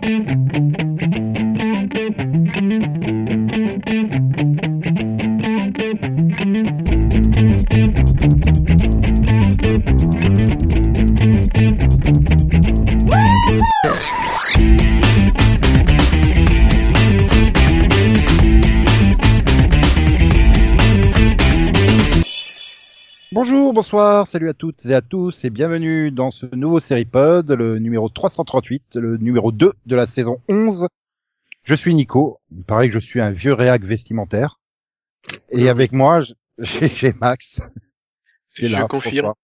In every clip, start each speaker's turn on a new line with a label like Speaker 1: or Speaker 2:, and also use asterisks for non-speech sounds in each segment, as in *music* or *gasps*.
Speaker 1: Thank you. Bonsoir, salut à toutes et à tous et bienvenue dans ce nouveau Seripod, le numéro 338, le numéro 2 de la saison 11. Je suis Nico, il paraît que je suis un vieux réac vestimentaire. Et avec moi, *laughs* j'ai Max.
Speaker 2: Je
Speaker 1: là,
Speaker 2: confirme.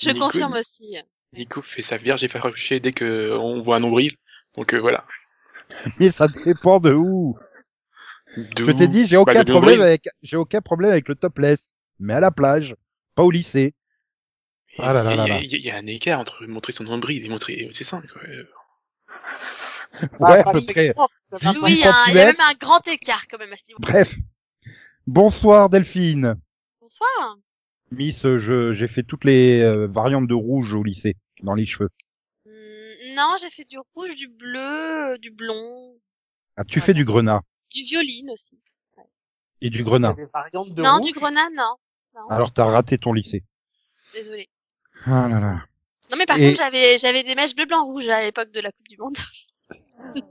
Speaker 3: Je
Speaker 2: Nico-
Speaker 3: confirme aussi.
Speaker 2: Nico fait sa vierge effarouchée dès que on voit un nombril. Donc euh, voilà.
Speaker 1: Mais ça dépend de où. Je t'ai dit, j'ai
Speaker 2: bah,
Speaker 1: aucun problème avec, j'ai aucun problème avec le topless. Mais à la plage, pas au lycée. Ah là là là là.
Speaker 2: Il y, a- il y a un écart entre montrer son nombril et montrer ses seins. Quoi. Euh,
Speaker 1: Ouais, à peu près.
Speaker 3: Oui, il y, a un- il y a même un grand écart quand même à ce niveau.
Speaker 1: Bref. Bonsoir Delphine.
Speaker 3: Bonsoir.
Speaker 1: Miss, euh, je, j'ai fait toutes les euh, variantes de rouge au lycée, dans les cheveux.
Speaker 3: Hum, non, j'ai fait du rouge, du bleu, euh, du blond,
Speaker 1: Ah, tu fais du grenat.
Speaker 3: du violine aussi.
Speaker 1: Et du grenat.
Speaker 4: des variantes de
Speaker 3: non,
Speaker 4: rouge?
Speaker 3: du grenat, non. non.
Speaker 1: Alors t'as raté ton lycée.
Speaker 3: Désolée.
Speaker 1: Ah là là.
Speaker 3: Non, mais par
Speaker 1: Et-
Speaker 3: contre, j'avais j'avais des mèches bleu, blanc, rouge à l'époque de la Coupe du Monde. *laughs*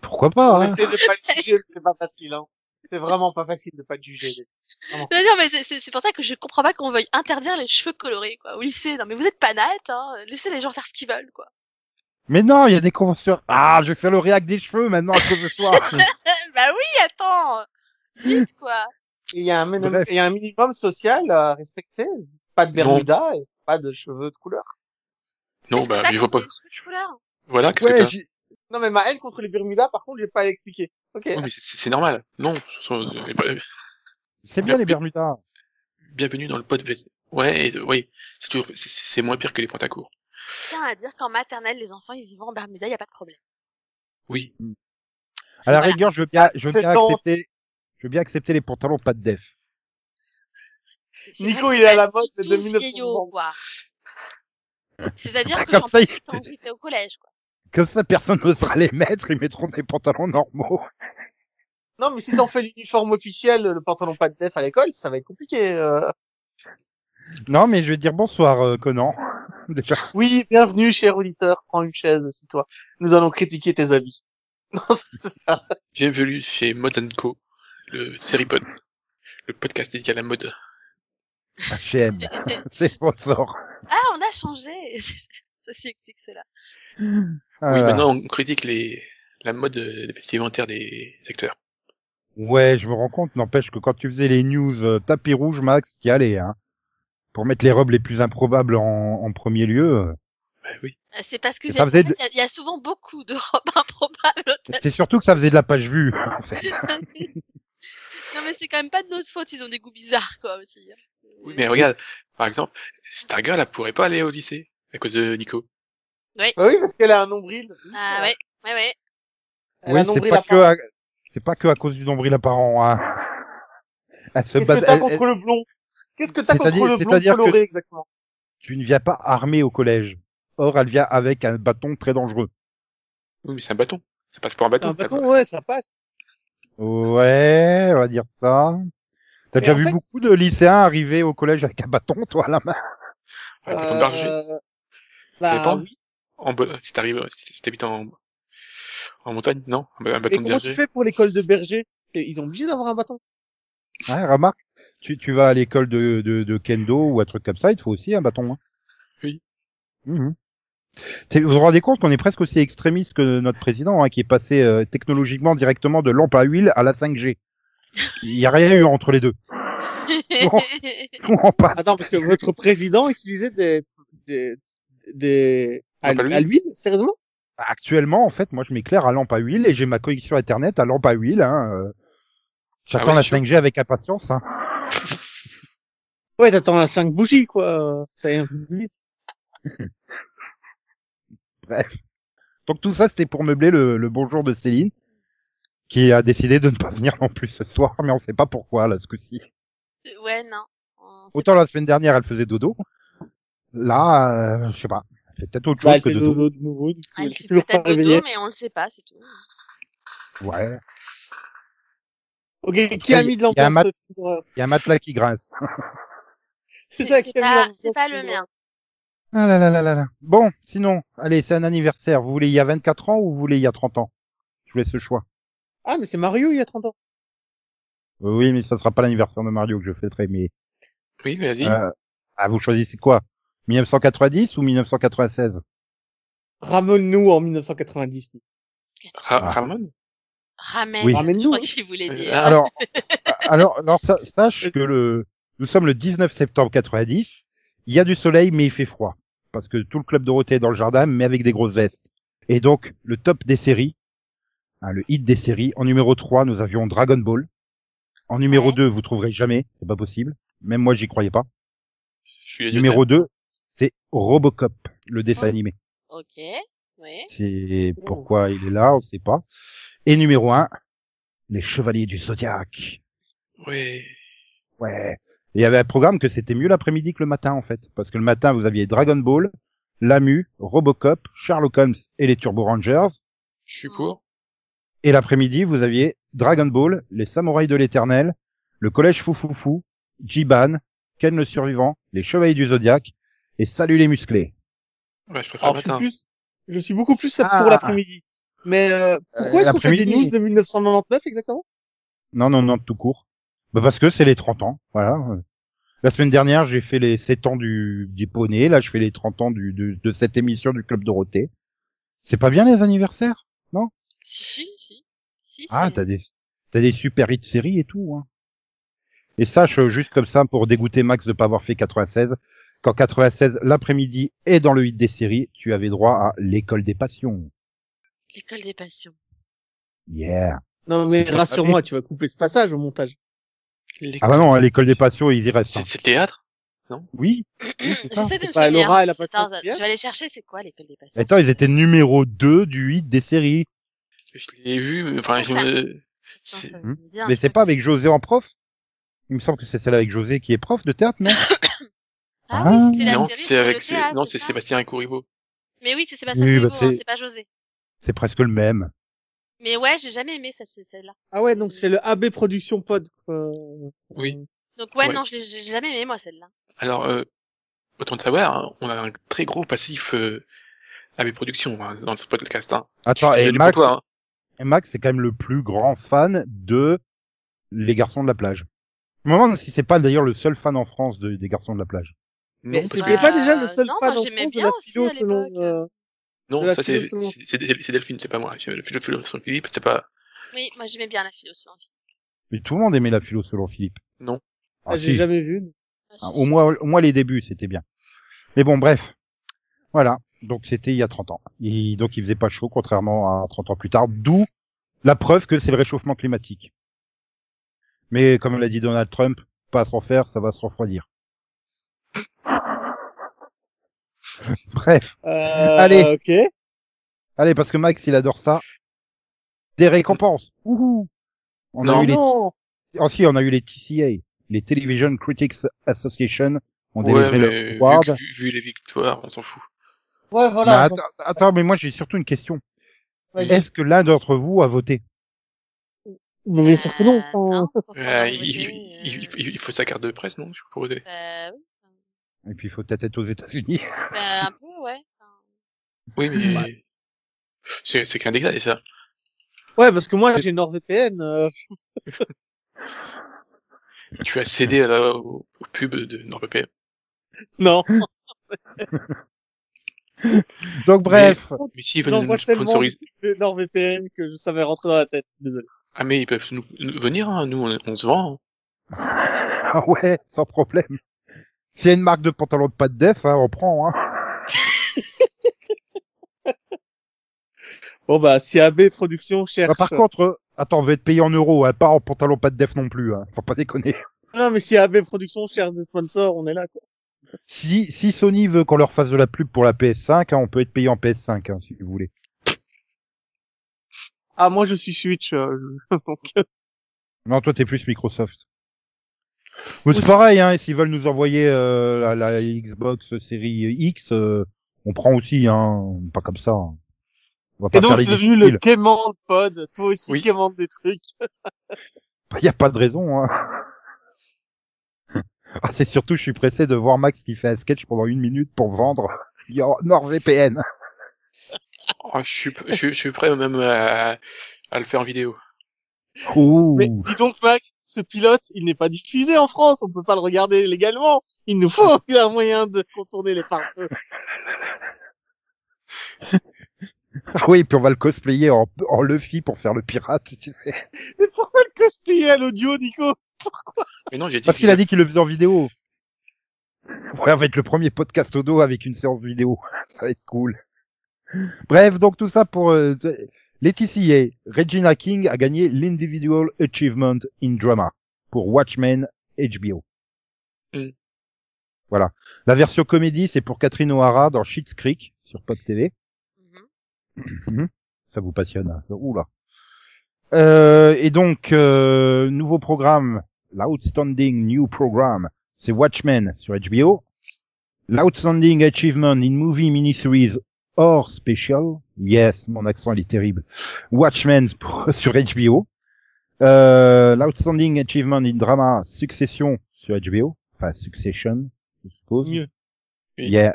Speaker 1: Pourquoi pas hein
Speaker 4: Essayez de pas le juger, c'est pas facile, hein. C'est vraiment pas facile de pas te juger.
Speaker 3: non, non, mais c'est- c'est c'est pour ça que je comprends pas qu'on veuille interdire les cheveux colorés, quoi, au lycée. Non, mais vous êtes pas net, hein. Laissez les gens faire ce qu'ils veulent, quoi.
Speaker 1: Mais non, il y a des conventions. Ah, je vais faire le réac des cheveux maintenant à cause de toi. *laughs*
Speaker 3: bah oui, attends. Zut, quoi.
Speaker 4: Et Il y, a un minimum- il y a un minimum social à respecter. Pas de Bermuda et pas de cheveux de couleur.
Speaker 2: Non,
Speaker 3: que
Speaker 2: bah
Speaker 3: t'as
Speaker 2: je vois pas.
Speaker 3: les cheveux de couleur
Speaker 2: Voilà, qu'est-ce que
Speaker 1: ouais,
Speaker 2: t'as
Speaker 1: j'ai-
Speaker 4: Non, mais ma haine contre les Bermudas, par contre, j'ai pas à l'expliquer. Ok.
Speaker 2: Non, mais c'est- normal. Non.
Speaker 1: c'est bien les Bermudas.
Speaker 2: Bienvenue dans le pod VC. Ouais, et, oui. C'est toujours, c'est- moins pire que les pantacours.
Speaker 3: Je tiens à dire qu'en maternelle, les enfants, ils y vont en Bermuda, y a pas de problème.
Speaker 2: Oui.
Speaker 1: À la
Speaker 3: Voilà.
Speaker 1: rigueur, je veux bien, je veux bien accepter, je veux bien accepter les pantalons pas de def.
Speaker 4: Nico,
Speaker 3: que
Speaker 4: il est à la mode de
Speaker 3: tout
Speaker 4: 1960.
Speaker 3: vieillot, quoi. C'est-à-dire que
Speaker 1: Comme
Speaker 3: j'en
Speaker 1: ça,
Speaker 3: quand j'étais au collège, quoi.
Speaker 1: Comme ça, personne n'osera les mettre, ils mettront des pantalons normaux.
Speaker 4: Non, mais si t'en fais l'uniforme officiel, le pantalon pas de def à l'école, ça va être compliqué. euh.
Speaker 1: Non, mais je vais dire bonsoir, euh, Conan. *laughs* Déjà.
Speaker 4: Oui, bienvenue, cher auditeur. Prends une chaise, c'est toi. Nous allons critiquer tes habits. *laughs* Ça.
Speaker 2: Bienvenue chez Mods Co, le Seripod, le podcast dédié à la mode.
Speaker 1: H&M. *laughs* c'est sponsor.
Speaker 3: Ah, on a changé. *laughs* Ceci explique cela.
Speaker 2: Oui,
Speaker 1: Voilà.
Speaker 2: maintenant on critique les la mode euh, vestimentaire des acteurs.
Speaker 1: Ouais, je me rends compte, n'empêche que quand tu faisais les news euh, tapis rouge, Max, qui allait, hein. Pour mettre les robes les plus improbables en, en premier lieu. euh,
Speaker 2: Bah oui.
Speaker 3: Euh, C'est parce que
Speaker 1: ça
Speaker 3: en
Speaker 1: faisait
Speaker 3: il y, a- y a souvent beaucoup de *laughs* robes improbables.
Speaker 1: C'est surtout que ça faisait de la page vue, en fait.
Speaker 3: non, mais c'est quand même pas de notre faute, ils ont des goûts bizarres, quoi, aussi.
Speaker 2: Oui, mais regarde, par exemple, Stargirl, elle pourrait pas aller au lycée à cause de Nico.
Speaker 4: Bah oui, parce qu'elle a un nombril.
Speaker 3: Ah, ouais, ouais, ouais.
Speaker 4: Elle
Speaker 1: Oui,
Speaker 4: un
Speaker 1: c'est
Speaker 4: nombril
Speaker 1: pas que,
Speaker 4: apparent.
Speaker 1: à... c'est pas que à cause du nombril apparent, hein. *laughs* Elle se
Speaker 4: Qu'est-ce
Speaker 1: base,
Speaker 4: que t'as
Speaker 1: elle-
Speaker 4: contre le blond? Qu'est-ce que t'as contre
Speaker 1: C'est-à-dire-
Speaker 4: le blond
Speaker 1: c'est-à-dire que-
Speaker 4: coloré exactement?
Speaker 1: tu ne viens pas armé au collège. Or, elle vient avec un bâton très dangereux.
Speaker 2: Oui, mais c'est un bâton. Ça passe pour un bâton.
Speaker 4: Un bâton, ouais, ça passe.
Speaker 1: Ouais, on va dire ça. T'as déjà vu
Speaker 4: fait,
Speaker 1: beaucoup de lycéens arriver au collège avec un bâton, toi, à la main
Speaker 2: Ouais, bâton de berger.
Speaker 4: Euh,
Speaker 2: Ça
Speaker 4: Bah,
Speaker 2: dépend.
Speaker 4: oui.
Speaker 2: En bo- si t'arrives, si t'habites en, en montagne, non? Un bâton de
Speaker 4: comment tu
Speaker 2: berger.
Speaker 4: fais pour l'école de berger? Ils ont obligé d'avoir un bâton.
Speaker 1: Ouais, remarque, tu, tu vas à l'école de, de, de kendo ou un truc comme ça, il te faut aussi un bâton. Hein.
Speaker 2: Oui.
Speaker 1: T'es- Vous vous rendez compte qu'on est presque aussi extrémiste que notre président, hein, qui est passé euh, technologiquement directement de lampe à huile à la 5G. Il n'y a rien eu entre les deux. On passe.
Speaker 4: Attends, parce que votre président utilisait des des des à,
Speaker 2: Lampe à l'huile
Speaker 4: à l'huile, sérieusement?
Speaker 1: Actuellement, en fait, moi, je m'éclaire à lampe à huile et j'ai ma connexion Internet à lampe à huile. Hein, euh. J'attends
Speaker 2: Ah ouais,
Speaker 1: la
Speaker 2: c'est chaud.
Speaker 1: 5G avec impatience. Hein. *laughs*
Speaker 4: Ouais, t'attends la 5 bougies, quoi. Ça y est un peu plus vite. *laughs*
Speaker 1: Donc tout ça, c'était pour meubler le, le bonjour de Céline, qui a décidé de ne pas venir non plus ce soir, mais on sait pas pourquoi là ce coup-ci.
Speaker 3: Ouais, non. On sait
Speaker 1: Autant la semaine dernière, elle faisait dodo. Là, euh, je sais pas. Elle fait peut-être autre
Speaker 4: Bah,
Speaker 1: chose
Speaker 4: elle
Speaker 1: que
Speaker 4: fait
Speaker 1: dodo.
Speaker 4: dodo de nouveau, du coup,
Speaker 3: Ah,
Speaker 4: elle
Speaker 3: fait
Speaker 4: toujours pas
Speaker 3: peut-être
Speaker 4: réveillée.
Speaker 3: dodo, mais on le sait pas, c'est tout.
Speaker 1: Ouais.
Speaker 4: Ok, qui a mis de
Speaker 1: il y a un
Speaker 4: l'ambiance
Speaker 1: mat-
Speaker 4: euh, film d'horreur
Speaker 1: Il y a un matelas qui grince. *laughs*
Speaker 4: C'est ça
Speaker 3: C'est
Speaker 4: qui a mis
Speaker 3: pas,
Speaker 4: l'ambiance
Speaker 3: c'est pas le mien.
Speaker 1: Ah là là là là là. Bon, sinon, allez, c'est un anniversaire. Vous voulez il y a 24 ans ou vous voulez il y a 30 ans? Je vous laisse le choix.
Speaker 4: Ah, mais c'est Mario il y a 30 ans.
Speaker 1: Oui, mais ça sera pas l'anniversaire de Mario que je fêterai, mais...
Speaker 2: Oui, vas-y.
Speaker 1: Euh, ah, vous choisissez quoi? 1990 ou 1996
Speaker 4: Ramène-nous en 1990.
Speaker 2: Ra-
Speaker 1: Ah.
Speaker 2: Ramon
Speaker 3: Ramène.
Speaker 1: Oui.
Speaker 3: Je
Speaker 4: Ramène-nous,
Speaker 3: crois qu'il voulait
Speaker 2: Euh,
Speaker 3: dire.
Speaker 1: Alors, *laughs* alors, alors sa- sache que le, nous sommes le 19 septembre 90. Il y a du soleil, mais il fait froid parce que tout le club Dorothée est dans le jardin, mais avec des grosses vestes. Et donc, le top des séries, hein, le hit des séries. En numéro 3, nous avions Dragon Ball. En numéro
Speaker 3: Ouais.
Speaker 1: 2, vous trouverez jamais, c'est pas possible. Même moi, j'y croyais pas.
Speaker 2: Je suis
Speaker 1: Numéro 2, c'est Robocop, le dessin
Speaker 3: Oh.
Speaker 1: animé.
Speaker 3: Ok. Oui.
Speaker 1: C'est pourquoi il est là, on sait pas. Et numéro 1, les Chevaliers du Zodiaque.
Speaker 2: Ouais.
Speaker 1: Ouais. Et il y avait un programme que c'était mieux l'après-midi que le matin, en fait. Parce que le matin, vous aviez Dragon Ball, Lamu, Robocop, Sherlock Holmes et les Turbo Rangers.
Speaker 2: Je suis pour.
Speaker 1: Et l'après-midi, vous aviez Dragon Ball, les Samouraïs de l'Éternel, le Collège Foufoufou, Jiban, Ken le Survivant, les Chevaliers du Zodiaque et Salut les Musclés.
Speaker 2: Ouais, je préfère
Speaker 4: Alors,
Speaker 2: le
Speaker 4: je suis plus, je suis beaucoup plus
Speaker 1: Ah.
Speaker 4: pour l'après-midi. Mais, euh, pourquoi
Speaker 1: Euh,
Speaker 4: est-ce qu'on fait des news de 1999 exactement?
Speaker 1: Non, non, non, tout court. Bah parce que c'est les 30 ans, voilà. La semaine dernière, j'ai fait les 7 ans du, du poney, là je fais les 30 ans du, de, de cette émission du Club Dorothée. C'est pas bien les anniversaires
Speaker 3: si, si. Si,
Speaker 1: Ah,
Speaker 3: c'est-
Speaker 1: t'as des, t'as des super hits séries et tout, hein. Et sache, euh, juste comme ça, pour dégoûter Max de pas avoir fait 96, qu'en 96, l'après-midi et dans le hit des séries, tu avais droit à l'école des passions.
Speaker 3: L'école des passions.
Speaker 1: Yeah.
Speaker 4: Non, mais rassure-moi, tu vas couper ce passage au montage.
Speaker 1: Ah bah non, à l'école des passions, il y reste. hein.
Speaker 2: C'est le théâtre *clears throat*
Speaker 1: Oui. c'est ça.
Speaker 3: J'essaie de
Speaker 4: C'est
Speaker 3: me
Speaker 4: pas. Laura
Speaker 3: je vais aller chercher, c'est quoi l'école des passions?
Speaker 1: Attends, ils étaient numéro 2 du hit des séries.
Speaker 2: Je l'ai vu, mais enfin, je
Speaker 3: Ça.
Speaker 2: me... C'est-
Speaker 3: bien,
Speaker 1: Mais
Speaker 3: je
Speaker 1: c'est pas avec José en prof? Il me semble que c'est celle avec José qui est prof de théâtre, non? *coughs*
Speaker 3: Ah oui, c'était la
Speaker 2: Non,
Speaker 3: série
Speaker 2: c'est avec,
Speaker 3: le
Speaker 2: c'est-
Speaker 3: théâtre,
Speaker 2: non,
Speaker 3: c'est
Speaker 2: c'est Sébastien Ricouribeau.
Speaker 3: Mais oui, c'est Sébastien
Speaker 1: Oui, bah, c'est-
Speaker 3: c'est pas José.
Speaker 1: C'est presque le même.
Speaker 3: Mais ouais, j'ai jamais aimé ça, c'est celle-là.
Speaker 4: Ah ouais, donc c'est le AB Production Pod. quoi.
Speaker 2: Oui.
Speaker 3: Donc ouais,
Speaker 2: Ouais.
Speaker 3: non, je l'ai- j'ai jamais aimé moi celle-là.
Speaker 2: Alors, euh, autant de savoir, hein, on a un très gros passif euh, AB Productions hein, dans ce podcast. Hein.
Speaker 1: Attends,
Speaker 2: Je
Speaker 1: et Max,
Speaker 2: pour toi, hein.
Speaker 1: Et Max, c'est quand même le plus grand fan de Les Garçons de la plage. Je me demande si c'est pas d'ailleurs le seul fan en France de, des Garçons de la plage.
Speaker 4: Mais c'était pas déjà le
Speaker 3: Euh,
Speaker 4: seul
Speaker 3: non,
Speaker 4: fan
Speaker 3: moi,
Speaker 4: en
Speaker 3: j'aimais
Speaker 4: France de
Speaker 3: bien
Speaker 4: la
Speaker 3: aussi,
Speaker 4: philo
Speaker 3: à
Speaker 4: selon, euh,
Speaker 2: non,
Speaker 4: de la
Speaker 2: ça c'est
Speaker 4: philo selon-
Speaker 2: c'est- c'est- c'est Delphine, c'est pas moi. Le philo philo sur Philippe, c'est pas.
Speaker 3: Oui, moi j'aimais bien la philosophie.
Speaker 1: Mais tout le monde aimait la philo selon Philippe.
Speaker 2: Non.
Speaker 1: Ah,
Speaker 4: ah, j'ai
Speaker 1: si.
Speaker 4: jamais vu.
Speaker 3: Ah,
Speaker 1: Ah, au moins, au moins les débuts, c'était bien. Mais bon, bref. Voilà. Donc c'était il y a 30 ans. Et donc il faisait pas chaud, contrairement à 30 ans plus tard. D'où la preuve que c'est le réchauffement climatique. Mais comme l'a dit Donald Trump, pas à se refaire, ça va se refroidir. *laughs* Bref.
Speaker 4: Euh,
Speaker 1: Allez.
Speaker 4: Ok.
Speaker 1: Allez, parce que Max, il adore ça. Des récompenses. Ouhou. On
Speaker 2: Non,
Speaker 1: a eu les,
Speaker 4: non.
Speaker 1: oh, si, on a eu les TCA, les Television Critics Association, ont
Speaker 2: Ouais,
Speaker 1: délivré
Speaker 2: mais
Speaker 1: leur
Speaker 2: vu,
Speaker 1: award.
Speaker 2: que- vu, vu les victoires, on s'en fout.
Speaker 4: Ouais,
Speaker 1: Mais
Speaker 4: voilà.
Speaker 1: attends, attends, mais moi j'ai surtout une question. Est-ce que l'un d'entre vous a voté?
Speaker 4: Mais bien sûr que non.
Speaker 3: Euh,
Speaker 4: enfin.
Speaker 3: non,
Speaker 2: Euh, il,
Speaker 3: voté,
Speaker 2: il,
Speaker 3: euh,
Speaker 2: il, il- il faut sa carte de presse, non Je peux voter.
Speaker 3: euh, oui,
Speaker 1: Et puis il faut peut-être être aux États-Unis.
Speaker 3: bah, un peu, ouais.
Speaker 2: Oui, mais
Speaker 4: Ouais.
Speaker 2: c'est c'est qu'un détail ça.
Speaker 4: Ouais, parce que moi j'ai NordVPN. Euh...
Speaker 2: Tu as cédé à la, au, au pub de NordVPN.
Speaker 4: Non. *laughs* *laughs*
Speaker 1: Donc bref,
Speaker 2: Mais s'ils veulent
Speaker 4: J'envoie
Speaker 2: nous sponsoriser,
Speaker 4: de NordVPN que je savais rentrer dans la tête. Désolé.
Speaker 2: ah mais ils peuvent nous, nous venir, hein. nous on, on se vend. hein. *laughs*
Speaker 1: ah ouais, sans problème. S'il y a une marque de pantalon de pâte def, hein, on prend. Hein. *laughs*
Speaker 4: Bon bah si AB Production cherche.
Speaker 1: Bah, par contre, euh, attends, on va être payé en euros, hein, pas en pantalon pâte def non plus. Hein. Faut pas déconner.
Speaker 4: Non mais si AB Production cherche des sponsors, on est là quoi.
Speaker 1: Si, si Sony veut qu'on leur fasse de la pub pour la PS5, hein, on peut être payé en PS5 hein, si vous voulez.
Speaker 4: Ah moi je suis Switch. euh, *laughs* donc,
Speaker 1: Non, toi t'es plus Microsoft. Mais c'est pareil, hein, s'ils veulent nous envoyer euh, la, la Xbox série X, euh, On prend aussi, hein, pas comme ça. hein. On va pas
Speaker 4: Et donc, c'est devenu le. Clément pod. Toi aussi,
Speaker 2: Oui.
Speaker 4: des trucs.
Speaker 1: Il *laughs* y a pas de raison. Hein. Ah, *laughs* c'est surtout, je suis pressé de voir Max qui fait un sketch pendant une minute pour vendre *laughs* NordVPN.
Speaker 2: Oh, je, suis, je, je suis prêt même à, à le faire en vidéo.
Speaker 1: Ouh.
Speaker 4: Mais dis donc, Max, ce pilote, il n'est pas diffusé en France. On peut pas le regarder légalement. Il nous faut *laughs* un moyen de contourner les pare-feux.
Speaker 1: Ah oui, puis on va le cosplayer en, en Luffy pour faire le pirate, tu sais.
Speaker 4: Mais pourquoi le cosplayer à l'audio, Nico?
Speaker 2: Mais non, j'ai dit
Speaker 1: Parce qu'il a dit qu'il le faisait en vidéo. Ouais, on va être le premier podcast audio avec une séance vidéo. *laughs* Ça va être cool. Bref, donc tout ça pour euh, Laetitia. Regina King a gagné l'Individual Achievement in Drama pour Watchmen HBO.
Speaker 2: Mm.
Speaker 1: Voilà. La version comédie, c'est pour Catherine O'Hara dans Schitt's Creek sur Pop TV.
Speaker 3: Mhm.
Speaker 1: Ça vous passionne. hein. Oula. Euh, et donc, euh, nouveau programme, l'Outstanding New Program, c'est Watchmen sur HBO. L'Outstanding Achievement in Movie Miniseries or Special, yes, mon accent il est terrible, Watchmen pour- *laughs* sur HBO. Euh, L'Outstanding Achievement in Drama Succession sur HBO, enfin Succession, je suppose.
Speaker 4: Mieux.
Speaker 2: Oui.
Speaker 1: Yeah.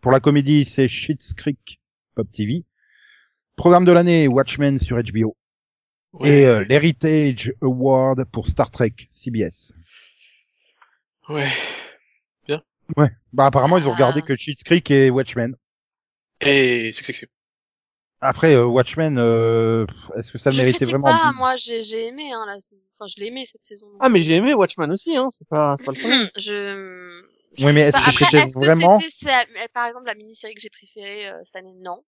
Speaker 1: Pour la comédie, c'est Schitt's Creek, Pop TV. Programme de l'année, Watchmen sur HBO.
Speaker 2: Ouais,
Speaker 1: Et euh, l'Heritage Award pour Star Trek, CBS.
Speaker 2: ouais.
Speaker 1: Ouais. Bah apparemment ils ont
Speaker 3: Ah.
Speaker 1: regardé que Schitt's Creek et Watchmen.
Speaker 2: Et Succession.
Speaker 1: Après euh, Watchmen, euh, est-ce que ça le
Speaker 3: je
Speaker 1: méritait vraiment
Speaker 3: pas, moi j'ai j'ai aimé, hein, là. enfin je l'ai aimé cette saison.
Speaker 4: Ah, mais j'ai aimé Watchman aussi, hein. C'est pas, c'est pas le problème. *clears throat*
Speaker 3: je...
Speaker 1: Oui, mais est-ce que c'était vraiment
Speaker 3: que par exemple, la mini-série que j'ai préférée euh, cette année? Non.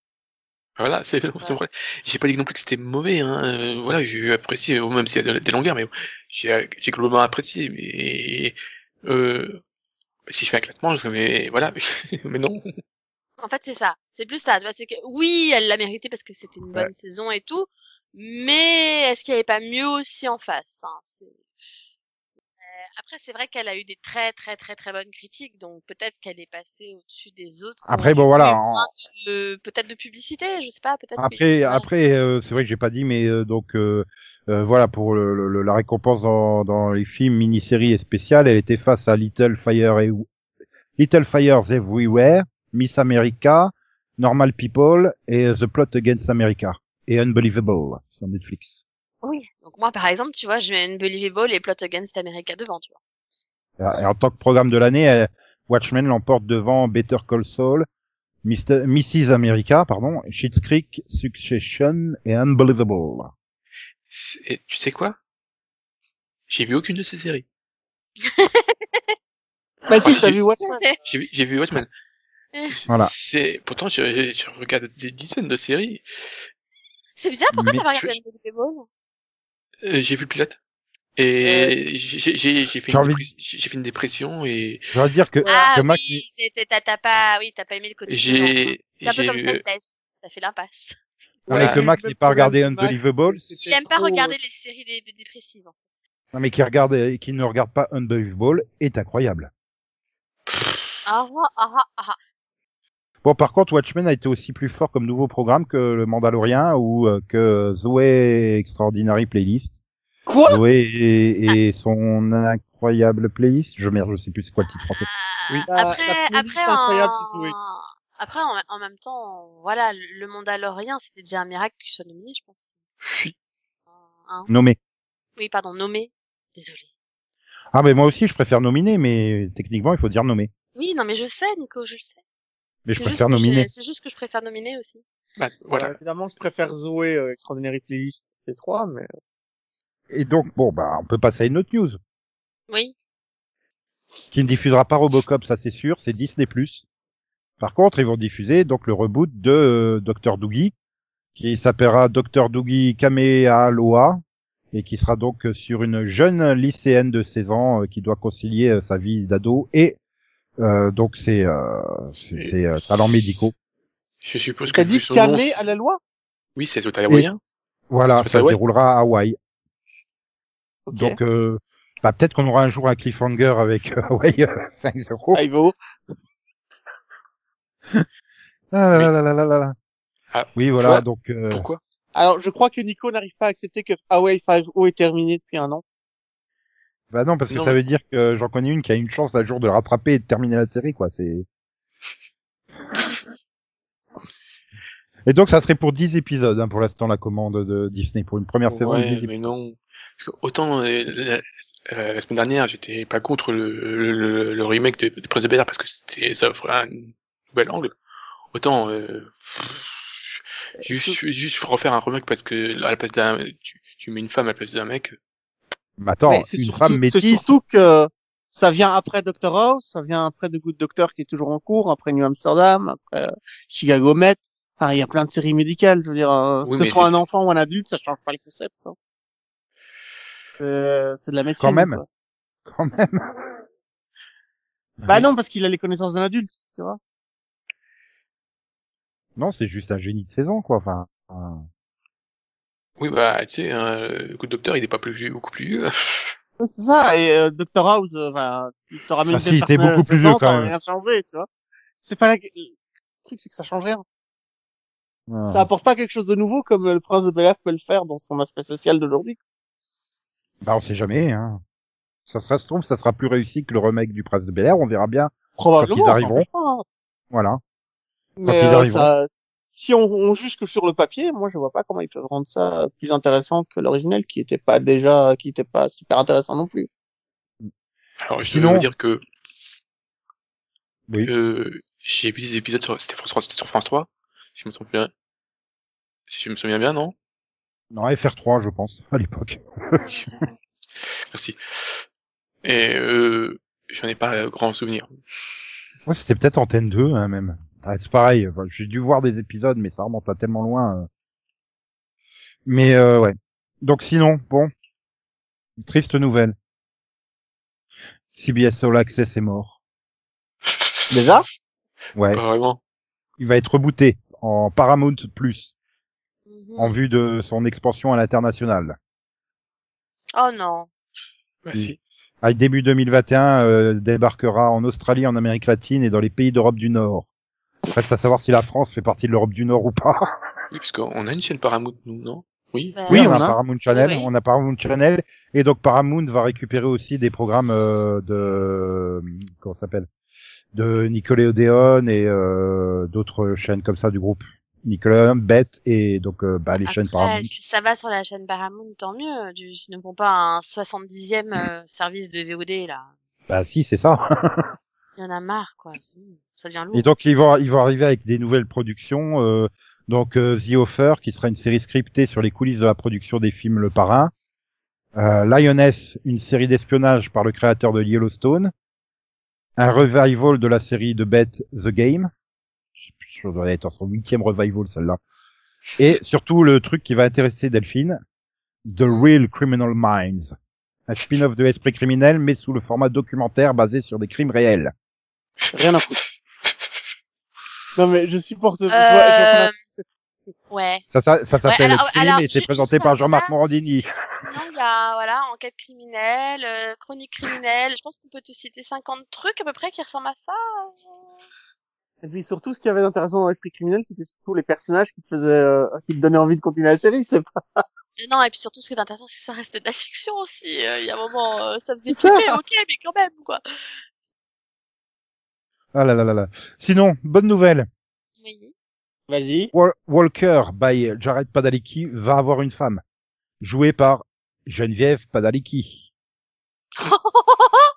Speaker 2: Voilà, c'est c'est vrai. J'ai pas dit non plus que c'était mauvais, hein. euh, voilà, j'ai apprécié, même s'il y a des- longueurs, mais j'ai globalement apprécié. Mais euh, si je fais un classement, je mais voilà, *laughs* mais non.
Speaker 3: En fait, c'est ça. C'est plus ça. Tu vois, c'est que oui, elle l'a mérité parce que c'était une bonne
Speaker 1: Ouais.
Speaker 3: saison et tout. Mais est-ce qu'il n'y avait pas mieux aussi en face? Enfin, c'est- Après, c'est vrai qu'elle a eu des très très très très bonnes critiques, donc peut-être qu'elle est passée au-dessus des autres.
Speaker 1: Après bon voilà.
Speaker 3: moins
Speaker 1: en-
Speaker 3: de- peut-être de publicité, je sais pas. Peut-être.
Speaker 1: Après après euh, c'est vrai que j'ai pas dit mais euh, donc euh, euh, voilà pour le, le- la récompense dans, dans les films, mini-séries et spéciales, elle était face à Little Fire et Little Fires Everywhere, Miss America, Normal People et The Plot Against America et Unbelievable sur Netflix.
Speaker 3: Oui. Donc moi, par exemple, tu vois, je mets Unbelievable et Plot Against America devant, tu vois.
Speaker 1: Et en tant que programme de l'année, euh, Watchmen l'emporte devant Better Call Saul, Mr. Mrs. America, pardon, Schitt's Creek, Succession et Unbelievable.
Speaker 2: Et tu sais quoi? J'ai vu aucune de ces séries. *laughs*
Speaker 4: Bah si, t'as
Speaker 2: j'ai-
Speaker 4: vu Watchmen.
Speaker 2: J'ai vu, Watchmen.
Speaker 1: Voilà.
Speaker 2: C'est pourtant je, je regarde des dizaines de séries.
Speaker 3: c'est bizarre. Pourquoi t'as pas
Speaker 2: je-
Speaker 3: regardé Unbelievable?
Speaker 2: Euh, j'ai vu le pilote. Et j'ai j'ai- j'ai fait,
Speaker 1: envie-
Speaker 2: fait une dépression et
Speaker 1: Je dois dire que,
Speaker 3: Ah
Speaker 1: que Max,
Speaker 3: oui, t'as t'as pas, oui, t'as pas aimé le côté.
Speaker 2: j'ai
Speaker 3: C'est un peu
Speaker 2: j'ai
Speaker 3: comme
Speaker 2: vu-
Speaker 3: Stainless. T'as fait l'impasse.
Speaker 2: voilà.
Speaker 1: que Max n'ait pas regardé Unbelievable,
Speaker 3: Il aime pas regarder les séries dé- dépressives.
Speaker 1: non, mais qui regarde, et qui ne regarde pas Unbelievable est incroyable.
Speaker 3: Ah ah ah, ah.
Speaker 1: Bon, par contre, Watchmen a été aussi plus fort comme nouveau programme que le Mandalorian ou euh, que Zoé Extraordinary Playlist.
Speaker 4: Quoi?
Speaker 1: Zoé et, et son incroyable playlist. Je merde, je sais plus c'est quoi le titre français.
Speaker 2: Oui.
Speaker 4: La- la
Speaker 3: Après, après,
Speaker 4: incroyable
Speaker 3: en...
Speaker 4: Zoé.
Speaker 3: après en, en même temps, voilà, le Mandalorian, c'était déjà un miracle qu'il soit nominé, je pense.
Speaker 2: Oui.
Speaker 3: Hein?
Speaker 1: Nommé.
Speaker 3: oui, pardon, nommé. Désolé.
Speaker 1: Ah, mais moi aussi, je préfère nominer, mais techniquement, il faut dire nommer.
Speaker 3: Oui, non, mais je sais, Nico, je le sais.
Speaker 1: Mais je
Speaker 3: C'est juste
Speaker 1: préfère
Speaker 3: que
Speaker 1: nominer.
Speaker 3: je- C'est juste que je préfère nominer aussi.
Speaker 2: Bah,
Speaker 4: Voilà.
Speaker 2: voilà.
Speaker 4: évidemment, je préfère Zoé, euh, Extraordinary Playlist, les trois, mais...
Speaker 1: Et donc, bon, bah, on peut passer à une autre news.
Speaker 3: Oui.
Speaker 1: Qui ne diffusera pas Robocop, ça c'est sûr, c'est Disney+. Par contre, ils vont diffuser donc le reboot de euh, Dr. Doogie, qui s'appellera Dr. Doogie Kamealoha, et qui sera donc sur une jeune lycéenne de 16 ans euh, qui doit concilier euh, sa vie d'ado et euh, donc ses, euh, ses, euh, talents médicaux.
Speaker 2: Je suppose que
Speaker 4: T'as dit
Speaker 2: c'est-
Speaker 4: à la loi?
Speaker 2: Oui, c'est tout moyen.
Speaker 1: Voilà,
Speaker 2: C'est
Speaker 1: ça se déroulera à Hawaï. Donc, euh, bah, peut-être qu'on aura un jour un cliffhanger avec euh, *laughs* Hawaï euh, 5-0.
Speaker 4: Ah.
Speaker 1: Ah là là là là là là là.
Speaker 2: Ah,
Speaker 1: oui, voilà, donc... euh,
Speaker 2: Pourquoi?
Speaker 4: Alors, je crois que Nico n'arrive pas à accepter que Hawaii 5-0 est terminé depuis un an.
Speaker 1: Bah non, parce que
Speaker 2: Non,
Speaker 1: ça veut dire que j'en connais une qui a une chance un jour de le rattraper et de terminer la série, quoi. C'est. *laughs* Et donc ça serait pour 10 épisodes hein, pour l'instant la commande de Disney pour une première saison. de 10
Speaker 2: Ouais,
Speaker 1: épisodes.
Speaker 2: mais non. Parce que autant euh, la, euh, la semaine dernière, j'étais pas contre le, le, le remake de, de Prince of Bel-Air parce que c'était ça offrait un nouvel angle. Autant euh, juste, juste refaire un remake parce que à la place d'un tu, tu mets une femme à la place d'un mec.
Speaker 1: Mais attends,
Speaker 4: Mais c'est
Speaker 1: une
Speaker 4: surtout,
Speaker 1: femme
Speaker 4: c'est
Speaker 1: métisse.
Speaker 4: surtout que ça vient après Doctor House, ça vient après The Good Doctor qui est toujours en cours, après New Amsterdam, après euh, Chicago Met. Enfin, il y a plein de séries médicales, je veux dire, euh,
Speaker 2: Oui,
Speaker 4: que ce soit
Speaker 2: c'est-
Speaker 4: un enfant ou un adulte, ça change pas les concepts. Hein. Euh, c'est de la médecine.
Speaker 1: Quand même.
Speaker 4: quoi.
Speaker 1: Quand même. *laughs*
Speaker 4: Bah non, parce qu'il a les connaissances d'un adulte, tu vois.
Speaker 1: Non, c'est juste un génie de saison, quoi. Enfin. un-
Speaker 2: Oui bah tu sais, hein, le coup de docteur il est pas plus vieux, beaucoup plus vieux. *laughs*
Speaker 4: C'est ça, et euh, Doctor House, euh, enfin, il te ramène
Speaker 1: Ah
Speaker 4: des
Speaker 1: si,
Speaker 4: personnages
Speaker 1: beaucoup plus
Speaker 4: 16
Speaker 1: vieux, quand même.
Speaker 4: rien changer, tu vois. C'est pas la... Le truc, c'est que ça change rien. Ça apporte pas quelque chose de nouveau comme euh, le prince de Bel-Air peut le faire dans son aspect social d'aujourd'hui.
Speaker 1: Bah on sait jamais. Hein. Ça sera, se trouve, ça sera plus réussi que le remake du Prince de Bel Air. On verra bien.
Speaker 4: Probablement.
Speaker 1: ils
Speaker 4: ça
Speaker 1: arriveront.
Speaker 4: hein.
Speaker 1: Voilà.
Speaker 4: Mais
Speaker 1: ils
Speaker 4: euh,
Speaker 1: arriveront.
Speaker 4: ça, si on, on juge que sur le papier, moi je vois pas comment ils peuvent rendre ça plus intéressant que l'original qui était pas déjà, qui était pas super intéressant non plus.
Speaker 2: Alors je
Speaker 1: Sinon-
Speaker 2: dois dire que
Speaker 1: Oui.
Speaker 2: euh, j'ai vu des épisodes sur c'était France 3, c'était sur France 3, si je me souviens bien. Si je me souviens bien, non?
Speaker 1: Non, FR3, je pense, à l'époque. *laughs*
Speaker 2: Merci. Et euh, j'en ai pas grand souvenir.
Speaker 1: Ouais, c'était peut-être Antenne 2, hein, même. Ah, c'est pareil. enfin, J'ai dû voir des épisodes, mais ça remonte à tellement loin. euh. Mais euh, ouais. Donc sinon, bon, triste nouvelle. CBS All Access est mort. *laughs*
Speaker 4: Déjà?
Speaker 1: Ouais.
Speaker 2: Pas vraiment.
Speaker 1: Il va être rebooté en Paramount Plus
Speaker 3: Mhm.
Speaker 1: en vue de son expansion à l'international.
Speaker 3: Oh non.
Speaker 2: Bah, si.
Speaker 1: À début 2021, euh, débarquera en Australie, en Amérique latine et dans les pays d'Europe du Nord. Reste à savoir si la France fait partie de l'Europe du Nord ou pas.
Speaker 2: Oui, parce qu'on a une chaîne Paramount, nous, non? Oui.
Speaker 3: Bah,
Speaker 1: Oui,
Speaker 4: on
Speaker 1: on, a,
Speaker 4: a.
Speaker 1: Paramount Channel,
Speaker 3: Oui.
Speaker 1: on a Paramount Channel, et donc Paramount va récupérer aussi des programmes euh, de comment ça s'appelle, de Nickelodeon et euh, d'autres chaînes comme ça du groupe Nickelodeon, Bet et donc euh, bah, les chaînes Paramount.
Speaker 3: si ça va sur la chaîne Paramount, tant mieux. Du, ils ne font pas un 70e euh, service de VOD, là.
Speaker 1: Bah si, c'est ça. *laughs*
Speaker 3: Il y en a marre, quoi. Ça devient lourd.
Speaker 1: Et donc ils vont ils vont arriver avec des nouvelles productions. euh, donc euh, The Offer, qui sera une série scriptée sur les coulisses de la production des films Le Parrain. Euh, Lioness, une série d'espionnage par le créateur de Yellowstone. Un revival de la série de Beth The Game. Je dois être en son huitième revival celle-là. Et surtout le truc qui va intéresser Delphine, The Real Criminal Minds. Un spin-off de Esprit criminel, mais sous le format documentaire basé sur des crimes réels.
Speaker 4: Rien à foutre. *laughs* Non mais je supporte. ouais,
Speaker 3: Euh... *laughs* Ouais.
Speaker 1: Ça, ça, ça s'appelle
Speaker 3: alors-
Speaker 1: Crime
Speaker 3: alors,
Speaker 1: et c'est présenté par Jean-Marc Morandini.
Speaker 3: Sinon, il y a, voilà, enquête criminelle, euh, chronique criminelle. Je pense qu'on peut te citer 50 trucs à peu près qui ressemblent à ça.
Speaker 4: Et puis surtout, ce qu'il y avait d'intéressant dans l'esprit criminel, c'était surtout les personnages qui te faisaient, euh, qui te donnaient envie de continuer la série. C'est pas. *laughs*
Speaker 3: Et non, et puis surtout, ce qui est intéressant, c'est que ça restait de la fiction aussi. Euh, Il y a un moment, euh, ça faisait flipper, ok, mais quand même, quoi.
Speaker 1: Ah là là là là. Sinon, bonne nouvelle.
Speaker 3: Oui.
Speaker 4: Vas-y.
Speaker 1: Wal- Walker by Jared Padalecki va avoir une femme. Jouée par Geneviève Padalecki.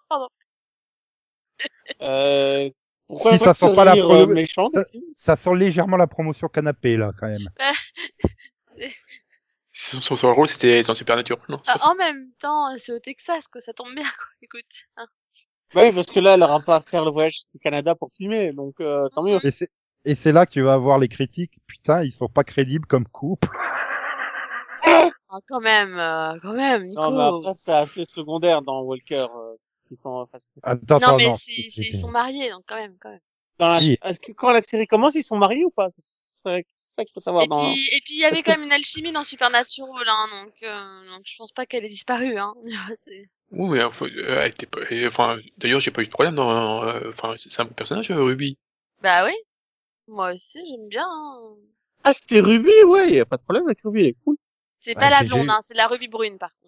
Speaker 3: Pardon.
Speaker 4: Euh, pourquoi
Speaker 1: Si ça sent
Speaker 4: se
Speaker 1: pas la
Speaker 4: euh, méchant
Speaker 1: ça- sent légèrement la promotion canapé là quand même.
Speaker 2: Son, son, son rôle, c'était dans Supernatural, non
Speaker 3: Ah, en même temps, c'est au Texas, quoi. Ça tombe bien, quoi. Écoute. hein.
Speaker 4: Ouais, parce que là, elle aura pas à faire le voyage au Canada pour filmer, donc euh, tant mieux.
Speaker 1: Et c'est et c'est là que tu vas avoir les critiques. Putain, ils sont pas crédibles comme couple. *laughs*
Speaker 3: Ah, quand même, euh, quand même, Nico.
Speaker 4: Non, mais après, c'est assez secondaire dans Walker, euh, qui sont, enfin,
Speaker 1: Attends,
Speaker 3: non,
Speaker 1: attends,
Speaker 3: mais
Speaker 1: non.
Speaker 3: c'est, c'est, ils sont mariés, donc quand même, quand même.
Speaker 1: Si.
Speaker 4: est-ce que quand la série commence, ils sont mariés ou pas? C'est ça qu'il faut savoir
Speaker 3: Et
Speaker 4: dans,
Speaker 3: puis, et puis il y avait
Speaker 4: Parce
Speaker 3: quand
Speaker 4: que-
Speaker 3: même une alchimie dans Supernatural, hein, donc, euh, donc je pense pas qu'elle ait disparu, hein. *laughs*
Speaker 2: Oui, mais enfin, euh, elle était pas, et, enfin, d'ailleurs, j'ai pas eu de problème dans, euh, enfin, c'est c'est un bon personnage, euh, Ruby.
Speaker 3: Bah oui. Moi aussi, j'aime bien. hein.
Speaker 4: Ah, c'était Ruby, ouais, y a pas de problème avec Ruby, elle est cool.
Speaker 3: C'est
Speaker 1: Ouais,
Speaker 3: pas la blonde, hein, c'est la rubis brune par contre.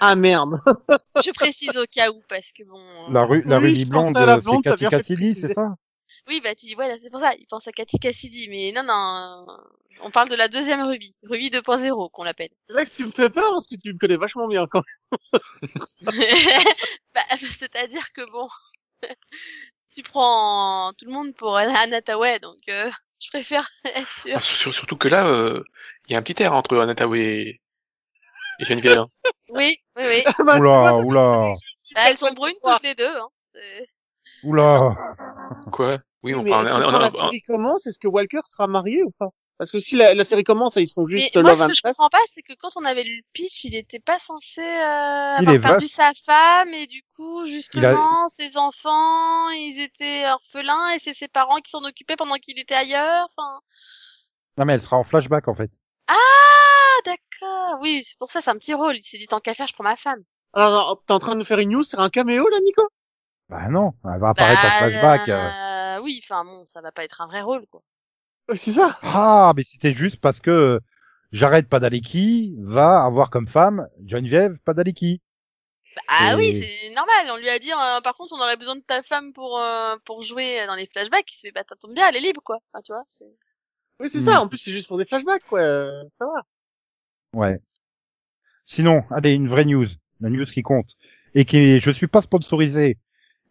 Speaker 4: Ah merde. *laughs*
Speaker 3: Je précise au cas où parce que bon. euh,
Speaker 1: La, rue, la
Speaker 4: Oui,
Speaker 1: Ruby blonde,
Speaker 4: la
Speaker 1: euh,
Speaker 4: blonde,
Speaker 1: c'est Cathy Cassidy, c'est ça?
Speaker 3: Oui, bah tu dis voilà, c'est pour ça. Il pense à Cathy Cassidy, mais non, non. euh, On parle de la deuxième rubis, rubis 2.0 qu'on l'appelle.
Speaker 4: C'est là que tu me fais peur parce que tu me connais vachement bien quand *laughs*
Speaker 3: bah, c'est-à-dire que bon, *laughs* tu prends tout le monde pour Anataway, donc euh, je préfère être sûr.
Speaker 2: Ah, sur- sur- surtout que là, euh, il y a un petit air entre et Geneviève. hein. *laughs*
Speaker 3: Oui, oui, oui.
Speaker 4: Bah, tu
Speaker 1: Oula, oula,
Speaker 3: Bah, elles sont brunes toutes les deux. Hein.
Speaker 1: Oula.
Speaker 2: Quoi? Oui, on
Speaker 4: mais
Speaker 2: parle. on- on-
Speaker 4: quand la
Speaker 2: on-
Speaker 4: série commence, est-ce que Walker sera marié ou pas? Parce que si la, la série commence ils sont juste
Speaker 3: Mais moi, ce que je comprends pas, c'est que quand on avait lu le pitch, il était pas censé euh,
Speaker 1: Il
Speaker 3: avoir perdu sa femme et du coup, justement, ses enfants, ils étaient orphelins et c'est ses parents qui s'en occupaient pendant qu'il était ailleurs. Enfin...
Speaker 1: Non mais elle sera en flashback en fait.
Speaker 3: Ah, d'accord. Oui, c'est pour ça, c'est un petit rôle. Il s'est dit tant qu'à faire, je prends ma femme.
Speaker 4: alors t'es en train de nous faire une news, c'est un caméo là, Nico?
Speaker 1: Bah non, elle va apparaître en
Speaker 3: Bah,
Speaker 1: flashback. euh.
Speaker 3: euh, Oui, enfin bon, ça va pas être un vrai rôle, quoi.
Speaker 4: Euh, C'est ça?
Speaker 1: Ah, mais c'était juste parce que Jared Padalecki va avoir comme femme Geneviève Padalecki.
Speaker 3: Ah
Speaker 1: Et-
Speaker 3: oui, c'est normal. On lui a dit, euh, par contre, on aurait besoin de ta femme pour euh, pour jouer dans les flashbacks. Il se fait, bah ça tombe bien, elle est libre, quoi. Enfin, tu vois.
Speaker 4: Oui, c'est
Speaker 1: Hmm.
Speaker 4: ça. En plus, c'est juste pour des flashbacks, quoi. Ça va.
Speaker 1: Ouais. Sinon, allez, une vraie news, la news qui compte, et qui, je suis pas sponsorisé,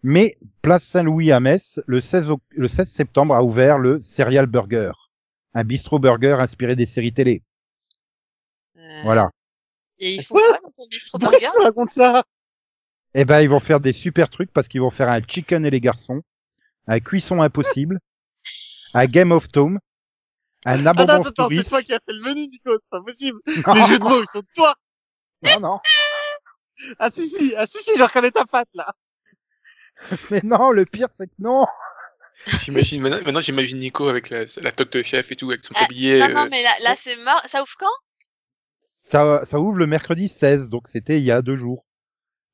Speaker 1: mais Place Saint-Louis à Metz, le 16, oc- le 16 septembre a ouvert le Serial Burger, un bistrot burger inspiré des séries télé.
Speaker 3: Euh,
Speaker 1: Voilà.
Speaker 3: Et ils font
Speaker 4: Quoi
Speaker 3: quoi dans ton bistrot
Speaker 4: Pourquoi
Speaker 3: burger
Speaker 4: me racontes ça
Speaker 1: Eh ben, ils vont faire des super trucs parce qu'ils vont faire un Chicken et les garçons, un Cuisson impossible, *laughs* un Game of Thrones, un
Speaker 4: Attends,
Speaker 1: Abondance
Speaker 4: attends, attends, c'est toi qui as fait le menu, Nico. C'est pas possible.
Speaker 1: Non, *laughs*
Speaker 4: Les jeux de mots, ils sont de toi.
Speaker 1: non, non. *laughs*
Speaker 4: Ah si, si. Ah si, si, je reconnais ta patte, là. *laughs*
Speaker 1: Mais non, le pire, c'est que non.
Speaker 2: J'imagine maintenant, maintenant j'imagine Nico avec la, la toque de chef et tout, avec son
Speaker 3: Ah,
Speaker 2: tablier.
Speaker 3: Non,
Speaker 2: euh,
Speaker 3: non, mais là, là c'est mort. Ça ouvre quand?
Speaker 1: Ça, ça ouvre le mercredi 16, donc c'était il y a deux jours.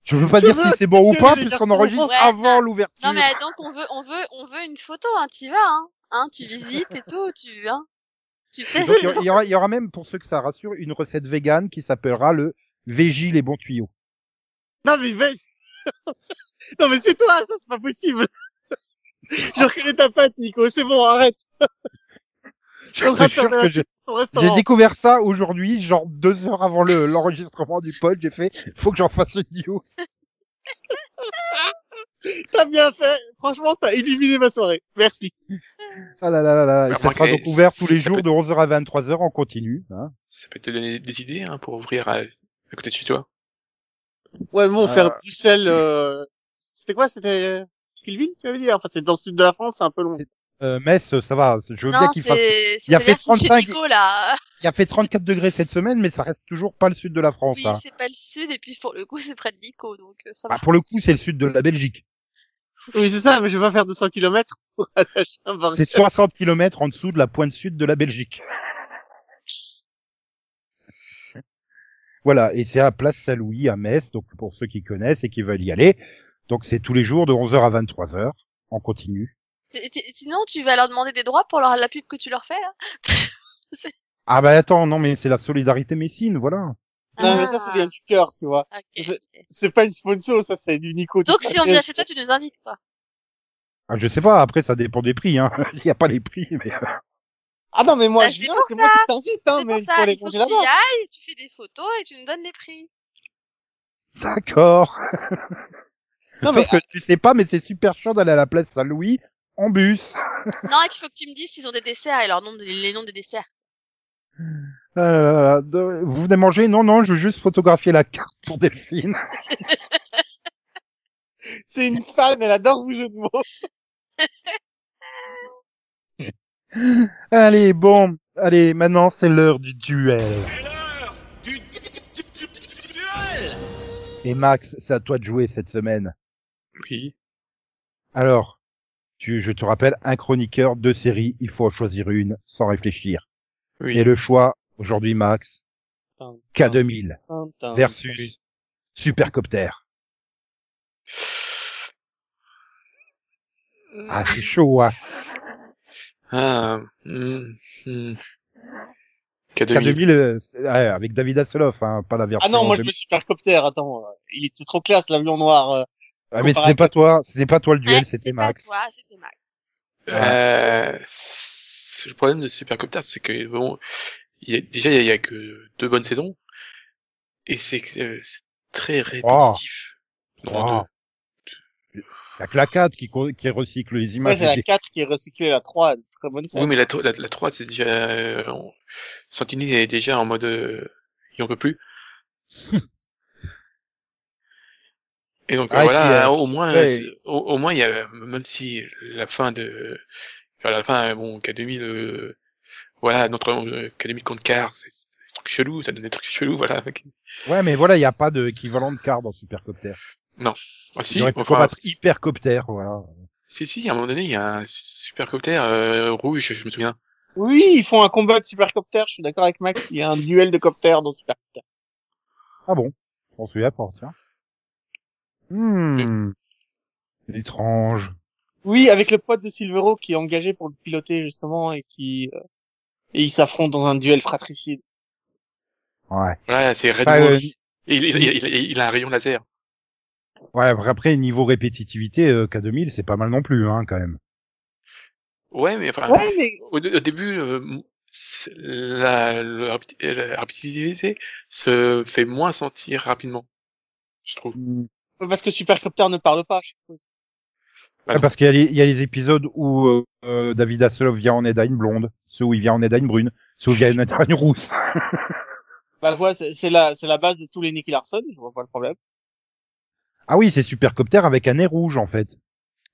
Speaker 1: Je veux pas
Speaker 4: Je
Speaker 1: dire
Speaker 4: veux
Speaker 1: si c'est bon ou pas, puisqu'on enregistre
Speaker 3: Ouais,
Speaker 1: avant l'ouverture.
Speaker 3: Non, mais donc on veut, on veut, on veut une photo. Hein, t'y vas, hein. Hein, tu visites et tout, tu, hein. Tu testes.
Speaker 1: Donc, il y aura- il y, même, pour ceux que ça rassure, une recette végane qui s'appellera le Végie les bons tuyaux.
Speaker 4: Non, mais vas *laughs* Non, mais c'est toi, ça, c'est pas possible. Je reconnais ta patte, Nico. C'est bon, arrête.
Speaker 1: Je que j'ai découvert ça aujourd'hui, genre deux heures avant le- l'enregistrement du pod, j'ai fait, faut que j'en fasse une news.
Speaker 4: T'as bien fait. Franchement, t'as éliminé ma soirée. Merci.
Speaker 1: Ah là là là là, et
Speaker 2: Bah,
Speaker 1: ça sera donc ouvert tous les
Speaker 2: ça
Speaker 1: jours
Speaker 2: peut-
Speaker 1: de 11h à 23h en continu. Hein.
Speaker 2: Ça peut te donner des idées hein, pour ouvrir à, à côté de chez toi?
Speaker 4: Ouais, bon,
Speaker 1: Euh.
Speaker 4: faire Bruxelles, euh... c'était quoi? C'était euh, Kilville, tu avais dit? Enfin, c'est dans le sud de la France, c'est un peu long.
Speaker 1: Euh, Metz, ça va, je veux bien
Speaker 3: Non,
Speaker 1: qu'il fasse...
Speaker 3: c'est,
Speaker 1: Il y a
Speaker 3: c'est
Speaker 1: fait
Speaker 3: version chez
Speaker 1: 35.
Speaker 3: Nico, là. *laughs*
Speaker 1: Il a fait 34 degrés cette semaine, mais ça reste toujours pas le sud de la France.
Speaker 3: Oui,
Speaker 1: hein.
Speaker 3: c'est pas le sud, et puis pour le coup, c'est près de Nico, donc euh, ça
Speaker 1: Ah,
Speaker 3: va.
Speaker 1: pour le coup, c'est le sud de la Belgique.
Speaker 4: Oui, c'est ça, mais je vais pas faire 200 km pour aller.
Speaker 1: C'est 60 km en dessous de la pointe sud de la Belgique. Voilà, et c'est à Place Saint-Louis à Metz, donc pour ceux qui connaissent et qui veulent y aller. Donc c'est tous les jours de 11h à 23h, en continu.
Speaker 3: Sinon, tu vas leur demander des droits pour leur, la pub que tu leur fais, là? *laughs*
Speaker 1: Ah bah attends, non mais c'est la solidarité messine, voilà.
Speaker 4: Non, mais ça, c'est bien du cœur, tu vois. C'est- pas une sponsor, ça, c'est du Nico.
Speaker 3: Donc, si on vient chez toi, tu nous invites, quoi.
Speaker 1: Ah, je sais pas, après ça dépend des prix, hein. *laughs* Il n'y a pas les prix, mais... euh,
Speaker 4: Ah non, mais moi,
Speaker 3: Bah,
Speaker 4: je viens, c'est moi qui t'invite, hein, mais
Speaker 3: pour
Speaker 4: il faut aller manger là-bas.
Speaker 3: ailles, tu fais des photos et tu nous donnes les prix.
Speaker 1: D'accord. *laughs*
Speaker 4: Non,
Speaker 1: Sauf
Speaker 4: mais,
Speaker 1: que tu sais pas, mais c'est super chiant d'aller à la Place Saint-Louis en bus. *laughs*
Speaker 3: non, et puis faut que tu me dises s'ils ont des desserts et leur nom, les noms des desserts.
Speaker 1: Euh, de- vous venez manger? Non, non, je veux juste photographier la carte pour Delphine. *laughs*
Speaker 4: c'est une fan, elle adore vos jeux de mots. *laughs*
Speaker 1: Allez, bon, allez, maintenant c'est l'heure du duel.
Speaker 5: C'est l'heure du du- du- du- du- du- duel
Speaker 1: Et Max, c'est à toi de jouer cette semaine.
Speaker 2: Oui.
Speaker 1: Alors, tu, je te rappelle, un chroniqueur, deux séries, il faut en choisir une sans réfléchir.
Speaker 2: Oui.
Speaker 1: Et le choix, aujourd'hui Max, K2000 versus Supercopter. Ah, c'est chaud, hein.
Speaker 2: Ah, hmm, hmm. K2000.
Speaker 1: K2000 euh, ouais, avec David Hasselhoff, hein, pas la version.
Speaker 4: Ah non, moi je
Speaker 1: 2000.
Speaker 4: me supercopter, attends. Il était trop classe, l'avion noir. euh.
Speaker 1: Ah, mais c'était pas toi, c'était pas toi le duel, c'était
Speaker 3: c'est pas
Speaker 1: Max.
Speaker 3: toi, c'était Max.
Speaker 2: Euh, c'est- le problème de Supercopter, c'est que bon, y a, déjà il y, a- il y a que deux bonnes saisons, et c'est euh, c'est très répétitif.
Speaker 1: Oh. Il y a que la 4 qui, qui recycle les
Speaker 4: Ouais,
Speaker 1: images.
Speaker 4: c'est la
Speaker 1: des-
Speaker 4: 4 qui est recyclée, la 3, une très bonne scène.
Speaker 2: Oui, mais la, la, la 3, c'est déjà euh, on- Santini est déjà en mode euh, il en peut plus. *laughs* Et donc
Speaker 1: Ah,
Speaker 2: voilà,
Speaker 1: puis, euh,
Speaker 2: au moins,
Speaker 1: ouais.
Speaker 2: au, au moins il y a même si la fin de vers la fin, bon, K2000, euh, voilà, notre euh, K2000 contre Car, c'est c'est des trucs chelous, ça donne des trucs chelous, voilà.
Speaker 1: Ouais, mais voilà, il n'y a pas d'équivalent de car dans Supercopter.
Speaker 2: Ah
Speaker 1: Il
Speaker 2: si,
Speaker 1: pu
Speaker 2: enfin,
Speaker 1: combattre Hypercopter, voilà.
Speaker 2: si, si, à un moment donné, il y a un supercopter euh, rouge, je me souviens.
Speaker 4: Oui, ils font un combat de supercopter, je suis d'accord avec Max, il y a un duel de copters dans supercopter.
Speaker 1: Ah bon? Je m'en souviens pas, tiens. Hmm. Étrange.
Speaker 4: Oui, avec le pote de Silvero qui est engagé pour le piloter justement et qui euh, et ils s'affrontent dans un duel fratricide.
Speaker 1: Ouais.
Speaker 2: Voilà, c'est Red
Speaker 1: Enfin, euh,
Speaker 2: Il, il, il, il- il a un rayon laser.
Speaker 1: Ouais, après, niveau répétitivité, euh, K2000, c'est pas mal non plus, hein, quand même.
Speaker 2: Ouais, mais enfin,
Speaker 4: Ouais, mais
Speaker 2: au, au début, euh, la, la, rapid- la rapidité se fait moins sentir rapidement, je trouve.
Speaker 1: Hmm.
Speaker 4: parce que supercopter ne parle pas. je suppose.
Speaker 2: Bah
Speaker 1: Ouais,
Speaker 2: non.
Speaker 1: parce qu'il y, a les- il y a les épisodes où euh, euh, David Hasselhoff vient en aide à une blonde, ceux où il vient en aide à une brune, ceux où il vient en aide à une rousse. *laughs*
Speaker 4: Bah voilà, c'est c'est la c'est la base de tous les Nicky Larson, je vois pas le problème.
Speaker 1: Ah oui, c'est Supercopter avec un nez rouge, en fait.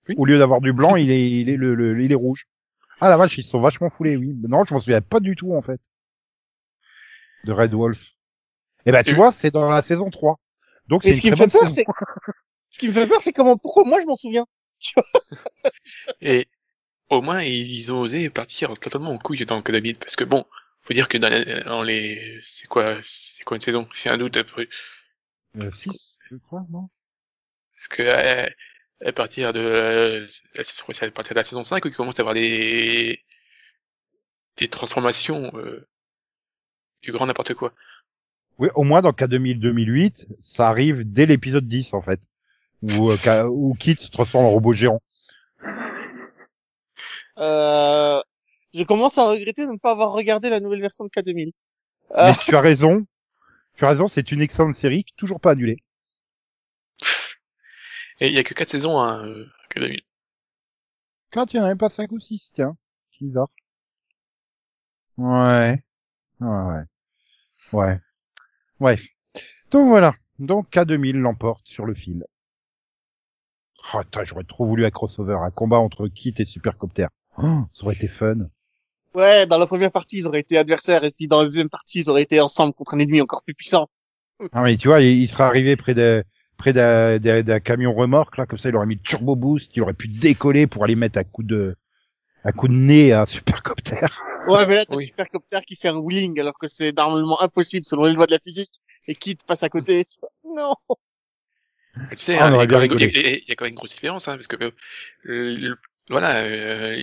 Speaker 2: Oui.
Speaker 1: Au lieu d'avoir du blanc, *laughs* il est, il est, le, le- il est rouge. Ah la vache, ils se sont vachement foulés, oui. Non, je m'en souviens pas du tout, en fait. De Red Wolf. Eh ben, tu
Speaker 2: Et-
Speaker 1: vois, c'est dans la saison 3. Donc, c'est
Speaker 4: ce qui
Speaker 1: une
Speaker 4: me fait peur, c'est *laughs* ce qui me fait peur, c'est comment pourquoi moi je m'en souviens.
Speaker 2: Et au moins, ils ont osé partir totalement en couille dans le K2000, parce que bon, faut dire que dans les, dans les c'est quoi, c'est quoi une saison? C'est un doute après.
Speaker 1: Euh, 6, je crois, non?
Speaker 2: Parce que euh, à partir de euh, c'est à partir de la saison 5 où il commence à avoir des des transformations euh, du grand n'importe quoi.
Speaker 1: Oui, au moins dans K2000-2008, ça arrive dès l'épisode 10, en fait. Où, euh, où Kit se transforme en robot géant.
Speaker 4: Euh, je commence à regretter de ne pas avoir regardé la nouvelle version de K2000.
Speaker 1: Mais
Speaker 4: Euh,
Speaker 1: tu as raison. Tu as raison, c'est une excellente série, toujours pas annulée.
Speaker 2: Et il y a que quatre saisons hein, euh, que 2000.
Speaker 1: Quand il y en avait pas 5 ou 6, tiens. Bizarre. Ouais. Ouais, ouais. Ouais. Ouais. Donc voilà. Donc K2000 l'emporte sur le fil. Oh, putain, j'aurais trop voulu un crossover, un combat entre Kit et Supercopter. Oh, ça aurait été fun.
Speaker 4: ouais, dans la première partie ils auraient été adversaires et puis dans la deuxième partie ils auraient été ensemble contre un ennemi encore plus puissant.
Speaker 1: Ah mais tu vois, il, il serait arrivé près de près d'un d'un- d'un camion remorque là, comme ça il aurait mis le turbo boost, il aurait pu décoller pour aller mettre un coup de un coup de nez à Supercopter.
Speaker 4: Ouais, mais là t'as
Speaker 2: Oui.
Speaker 4: Supercopter qui fait un wheeling alors que c'est normalement impossible selon les lois de la physique et Kid passe à côté. tu vois. Non.
Speaker 2: Tu sais,
Speaker 1: Ah,
Speaker 2: hein, il, y a quand même, il, y a,
Speaker 1: rigolé.
Speaker 2: il y a quand même une grosse différence, hein, parce que euh, le- voilà, euh,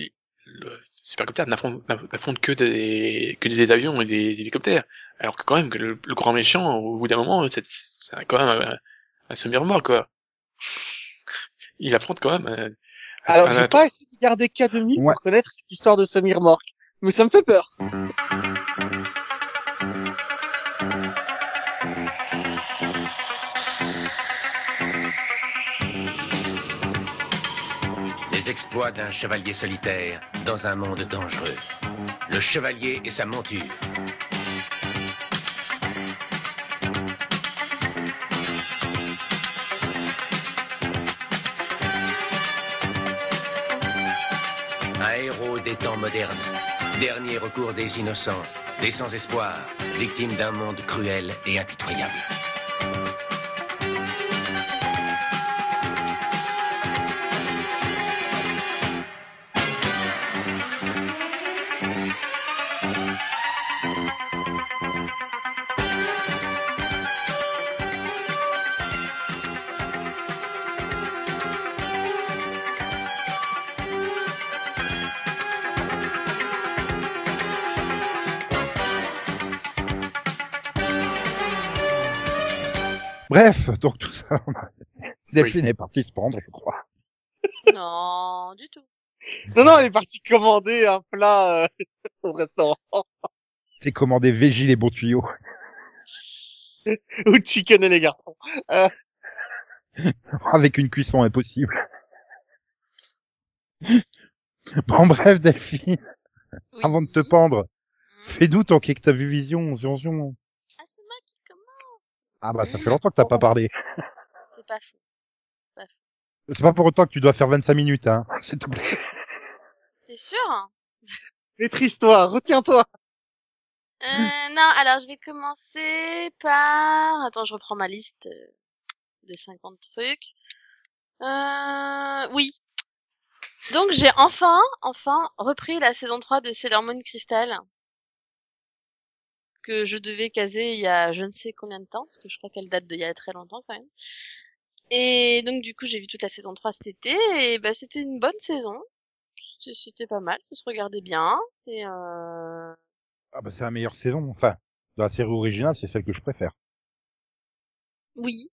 Speaker 2: le supercopter n'affronte n'affronte que des que des avions et des hélicoptères, alors que quand même que le, le grand méchant, au bout d'un moment, c'est quand même un, un semi-remorque quoi. *laughs* Il affronte quand même. euh,
Speaker 4: Alors
Speaker 2: un-
Speaker 4: j'ai pas essayé de garder K2000
Speaker 1: Ouais.
Speaker 4: pour connaître cette histoire de semi-remorque, mais ça me fait peur.
Speaker 6: D'un chevalier solitaire dans un monde dangereux. Le chevalier et sa monture. Un héros des temps modernes. Dernier recours des innocents, des sans espoir, victimes d'un monde cruel et impitoyable. *laughs*
Speaker 1: Delphine est partie se pendre, je crois. *laughs*
Speaker 3: Non, du tout.
Speaker 4: Non, non, elle est partie commander un plat euh, *laughs* au restaurant.
Speaker 1: C'est commandé Veggie les bons tuyaux.
Speaker 4: Ou chicken et les garçons.
Speaker 1: Avec une cuisson impossible. Bon, bref, Delphine,
Speaker 3: Oui.
Speaker 1: avant de te pendre,
Speaker 3: Hmm.
Speaker 1: fais-nous ton kick ta vu vision, zion, zion?
Speaker 3: Ah, c'est moi qui commence.
Speaker 1: Ah bah, ça fait longtemps que t'as pas parlé.
Speaker 3: C'est pas fou.
Speaker 1: C'est pas pour autant que tu dois faire 25 minutes, hein. *laughs* S'il te plaît.
Speaker 3: T'es sûr
Speaker 4: Maîtrise-toi, retiens-toi.
Speaker 3: euh, Non, alors je vais commencer par... Attends, je reprends ma liste euh, de 50 trucs. Euh... Oui. Donc j'ai enfin, enfin repris la saison 3 de Sailor Moon Crystal que je devais caser il y a je ne sais combien de temps, parce que je crois qu'elle date d'il y a très longtemps quand même. Et donc du coup j'ai vu toute la saison 3 cet été, et bah c'était une bonne saison. C'était- pas mal, ça se regardait bien, et euh...
Speaker 1: Ah bah, c'est la meilleure saison. Enfin, de la série originale, c'est celle que je préfère.
Speaker 3: oui,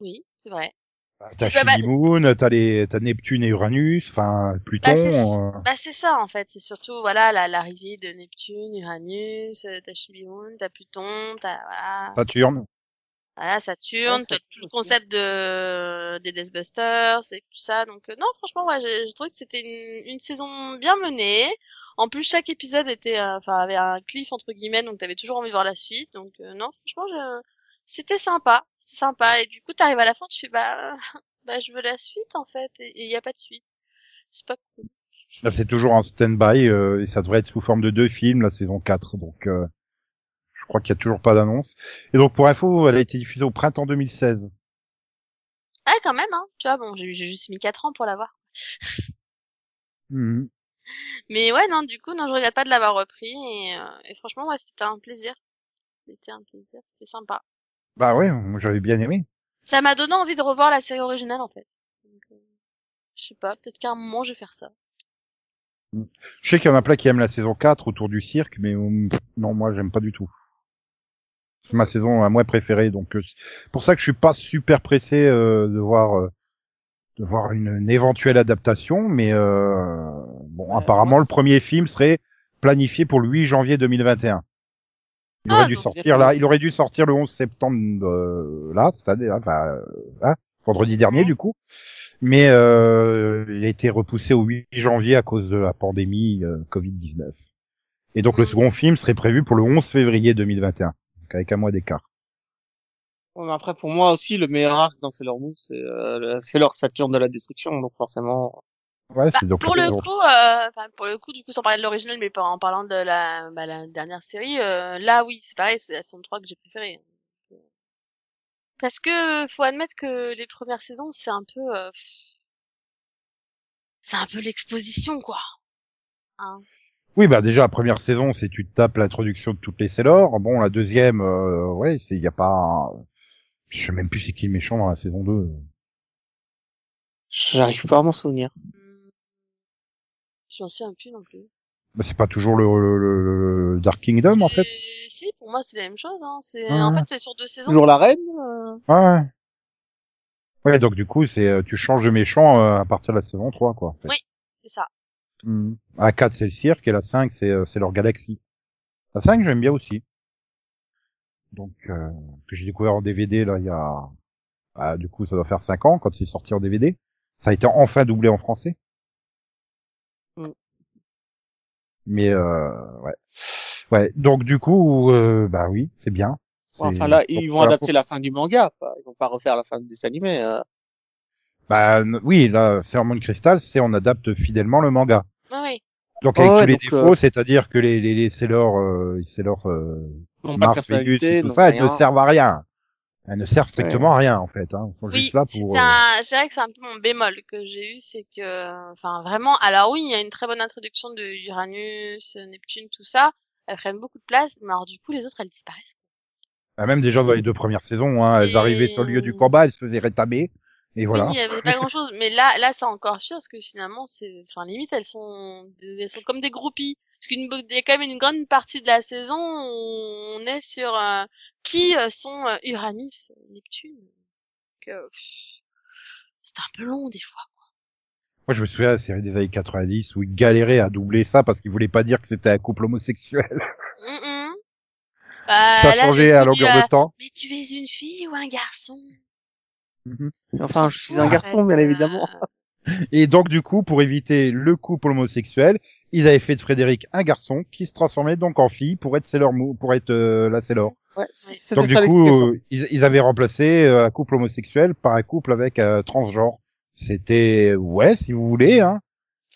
Speaker 3: oui, c'est vrai.
Speaker 1: Bah, T'as. Chibi Moon, t'as les, t'as Neptune et Uranus, enfin, Pluton.
Speaker 3: Bah, c'est-
Speaker 1: euh,
Speaker 3: Bah c'est ça en fait, c'est surtout voilà la- l'arrivée de Neptune, Uranus, euh, t'as Chibiun, t'as Pluton, t'as voilà,
Speaker 1: Saturne.
Speaker 3: Voilà Saturne,
Speaker 4: Ouais, Saturne
Speaker 3: tout le concept de des Deathbusters et tout ça. Donc euh, non franchement ouais, j'ai j'ai trouvé que c'était une, une saison bien menée. En plus chaque épisode était euh, enfin avait un cliff entre guillemets donc t'avais toujours envie de voir la suite. Donc euh, non franchement je... c'était sympa, c'était sympa et du coup t'arrives à la fin tu fais bah *laughs* bah je veux la suite en fait et il y a pas de suite. C'est pas cool.
Speaker 1: Là, c'est toujours en stand-by, euh, et ça devrait être sous forme de deux films, la saison 4. Donc, euh, crois qu'il y a toujours pas d'annonce. Et donc, pour info, elle a été diffusée au printemps 2016.
Speaker 3: Ah, quand même, hein. Tu vois, bon, j'ai juste mis 4 ans pour l'avoir.
Speaker 1: Mhm.
Speaker 3: Mais ouais, non, du coup, non, je regrette pas de l'avoir repris. Et, euh, et franchement, ouais, c'était un plaisir. C'était un plaisir, c'était sympa.
Speaker 1: Bah ouais, j'avais bien aimé.
Speaker 3: Ça m'a donné envie de revoir la série originale, en fait. Donc, euh, je sais pas, peut-être qu'à un moment, je vais faire ça.
Speaker 1: Je sais qu'il y en a plein qui aiment la saison 4 autour du cirque, mais euh, pff, non, moi j'aime pas du tout. C'est ma saison à moi préférée, donc euh, pour ça que je suis pas super pressé euh, de voir euh, de voir une, une éventuelle adaptation, mais euh, bon, apparemment le premier film serait planifié pour le 8 janvier 2021. Il
Speaker 3: Ah,
Speaker 1: aurait dû
Speaker 3: donc,
Speaker 1: sortir là, il aurait dû sortir le 11 septembre euh, là, cette année, enfin euh, hein, vendredi dernier
Speaker 3: Ouais.
Speaker 1: du coup. Mais euh, il a été repoussé au 8 janvier à cause de la pandémie euh, Covid-19. Et donc le second film serait prévu pour le 11 février 2021, donc avec un mois d'écart.
Speaker 4: Ouais, mais après, pour moi aussi, le meilleur arc dans Sailor Moon, c'est euh, Sailor Saturne de la destruction. Donc forcément,
Speaker 1: Ouais,
Speaker 3: Bah,
Speaker 1: donc
Speaker 3: pour le coup, euh, enfin, pour le coup, du coup, sans parler de l'original, mais pas en parlant de la, bah, la dernière série, euh, là, oui, c'est pareil, c'est la saison 3 que j'ai préférée. Parce que, faut admettre que les premières saisons, c'est un peu, euh, c'est un peu l'exposition, quoi. Hein.
Speaker 1: Oui, bah déjà la première saison, c'est tu te tapes l'introduction de toutes les Sailor. Bon, la deuxième, euh, ouais, c'est il y a pas, je sais même plus c'est qui le méchant dans la saison 2.
Speaker 4: j'arrive pas à m'en souvenir.
Speaker 3: Je m'en souviens plus non plus.
Speaker 1: Bah, c'est pas toujours le, le- le- le Dark Kingdom en fait.
Speaker 3: C'est- Si, pour moi, c'est la même chose, hein. C'est,
Speaker 1: Ouais.
Speaker 3: en fait, c'est sur deux saisons.
Speaker 4: Toujours la reine euh,
Speaker 1: Ouais. Ouais, donc du coup, c'est euh, tu changes de méchant euh, à partir de la saison 3 quoi. en fait.
Speaker 3: Oui. C'est ça.
Speaker 1: Mhm. La 4 c'est le cirque et la 5 c'est euh, c'est leur galaxie. La 5 j'aime bien aussi. Donc euh, que j'ai découvert en DVD là il y a ah, du coup ça doit faire 5 ans quand c'est sorti en DVD. Ça a été enfin doublé en français.
Speaker 4: Mm.
Speaker 1: Mais euh, ouais. Ouais, donc du coup euh, bah oui, c'est bien.
Speaker 4: Enfin là, ils vont
Speaker 1: la
Speaker 4: adapter la fin du manga. Pas. Ils vont pas refaire la fin du dessin animé. euh.
Speaker 1: Bah oui, là, Sermon Crystal, c'est on adapte fidèlement le manga.
Speaker 3: Oui, oui.
Speaker 1: Donc avec
Speaker 4: ouais,
Speaker 1: tous les défauts,
Speaker 4: euh,
Speaker 1: c'est-à-dire que les les les Sailor, euh, Sailor euh, Mars, Vénus et tout ça, elles ne servent à rien. Elles ne servent strictement à rien en fait. Hein. Elles sont
Speaker 3: Oui,
Speaker 1: juste là
Speaker 3: c'est
Speaker 1: pour. euh,
Speaker 3: un, je dirais que c'est un peu mon bémol que j'ai eu, c'est que, enfin, vraiment, alors oui, il y a une très bonne introduction de Uranus, Neptune, tout ça. Elles prennent beaucoup de place, mais alors du coup, les autres, elles disparaissent.
Speaker 1: bah, même déjà dans les deux premières saisons, hein, elles arrivaient sur le lieu du combat, elles se faisaient rétamer. Et voilà.
Speaker 3: Oui, il y avait pas grand chose, mais là, là, c'est encore pire, parce que finalement, c'est, enfin, limite, elles sont, elles sont comme des groupies. Parce qu'il y a quand même une grande partie de la saison, où on est sur euh, qui euh, sont euh, Uranus, Neptune. Euh, c'est un peu long des fois.
Speaker 1: Moi, je me souviens de la série des années 90 où ils galéraient à doubler ça parce qu'ils voulaient pas dire que c'était un couple homosexuel. *laughs*
Speaker 3: Mm -mm. Bah,
Speaker 1: ça a
Speaker 3: là,
Speaker 1: changé
Speaker 3: le
Speaker 1: à longueur
Speaker 3: euh,
Speaker 1: de temps.
Speaker 3: Mais tu es une fille ou un garçon?
Speaker 4: Enfin, je suis un garçon, bien
Speaker 3: euh,
Speaker 4: évidemment. *laughs*
Speaker 1: Et donc, du coup, pour éviter le couple homosexuel, ils avaient fait de Frédéric un garçon qui se transformait donc en fille pour être Sailor Moon, pour être euh, la Sailor.
Speaker 4: Ouais,
Speaker 1: Donc, du
Speaker 4: ça
Speaker 1: coup, ils, ils avaient remplacé euh, un couple homosexuel par un couple avec euh, transgenre. C'était, ouais, si vous voulez, hein.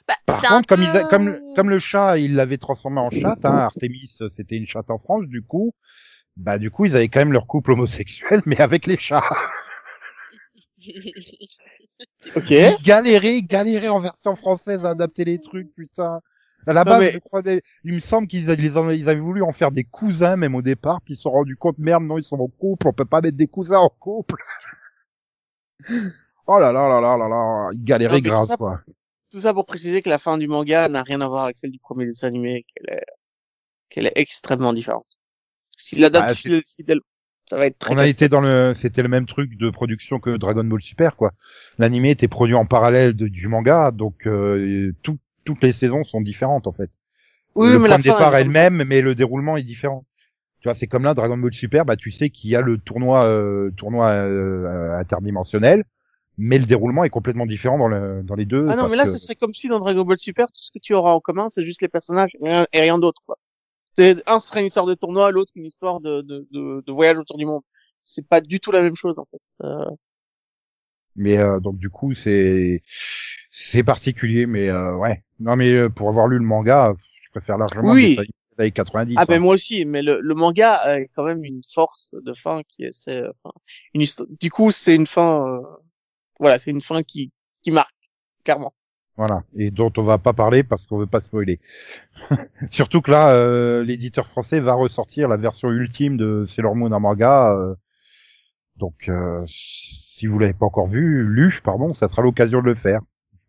Speaker 3: Bah,
Speaker 1: Par contre, comme,
Speaker 3: peu-
Speaker 1: ils a- comme, comme le chat, ils l'avaient transformé en chatte, hein, Artemis, c'était une chatte en France, du coup, bah, du coup, ils avaient quand même leur couple homosexuel, *laughs* mais avec les chats. *laughs*
Speaker 4: Ok.
Speaker 1: Ils galéraient en version française à adapter les trucs, putain. À la base,
Speaker 4: mais-
Speaker 1: je crois, il me semble qu'ils ils avaient voulu en faire des cousins, même au départ, puis ils se sont rendus compte, merde, non, ils sont en couple, on peut pas mettre des cousins en couple. *laughs* oh là là là là là là, ils galéraient
Speaker 4: Non, mais tout
Speaker 1: grave,
Speaker 4: ça-
Speaker 1: quoi.
Speaker 4: Tout ça pour préciser que la fin du manga n'a rien à voir avec celle du premier dessin animé, qu'elle est, qu'elle est extrêmement différente. S'il adapte
Speaker 1: Bah,
Speaker 4: fidèle- fidèle- ça va être très
Speaker 1: On a été dans le, c'était le même truc de production que Dragon Ball Super, quoi. L'animé était produit en parallèle de- du manga, donc euh, tout- toutes les saisons sont différentes en fait.
Speaker 4: Oui,
Speaker 1: le
Speaker 4: mais
Speaker 1: point
Speaker 4: la
Speaker 1: de départ est le même, mais le déroulement est différent. Tu vois, c'est comme là Dragon Ball Super, bah tu sais qu'il y a le tournoi, euh, tournoi euh, interdimensionnel, mais le déroulement est complètement différent dans, le, dans les deux.
Speaker 4: Ah non, mais là,
Speaker 1: que-
Speaker 4: ce serait comme si dans Dragon Ball Super, tout ce que tu auras en commun, c'est juste les personnages et rien, et rien d'autre, quoi. C'est, un serait une histoire de tournoi, l'autre une histoire de, de, de, de voyage autour du monde. C'est pas du tout la même chose, en fait. Euh,
Speaker 1: Mais euh, donc du coup c'est c'est particulier, mais euh, ouais. Non mais euh, pour avoir lu le manga, je préfère largement
Speaker 4: Oui.
Speaker 1: années 90.
Speaker 4: Ah
Speaker 1: hein.
Speaker 4: ben moi aussi, mais le, le manga a quand même une force de fin qui est, c'est, enfin, une histoire. Du coup, c'est une fin, euh, voilà, c'est une fin qui qui marque clairement.
Speaker 1: Voilà, et dont on va pas parler parce qu'on veut pas spoiler. *laughs* Surtout que là, euh, l'éditeur français va ressortir la version ultime de Sailor Moon en manga. euh, donc, euh, si vous l'avez pas encore vu, lu, pardon, ça sera l'occasion de le faire.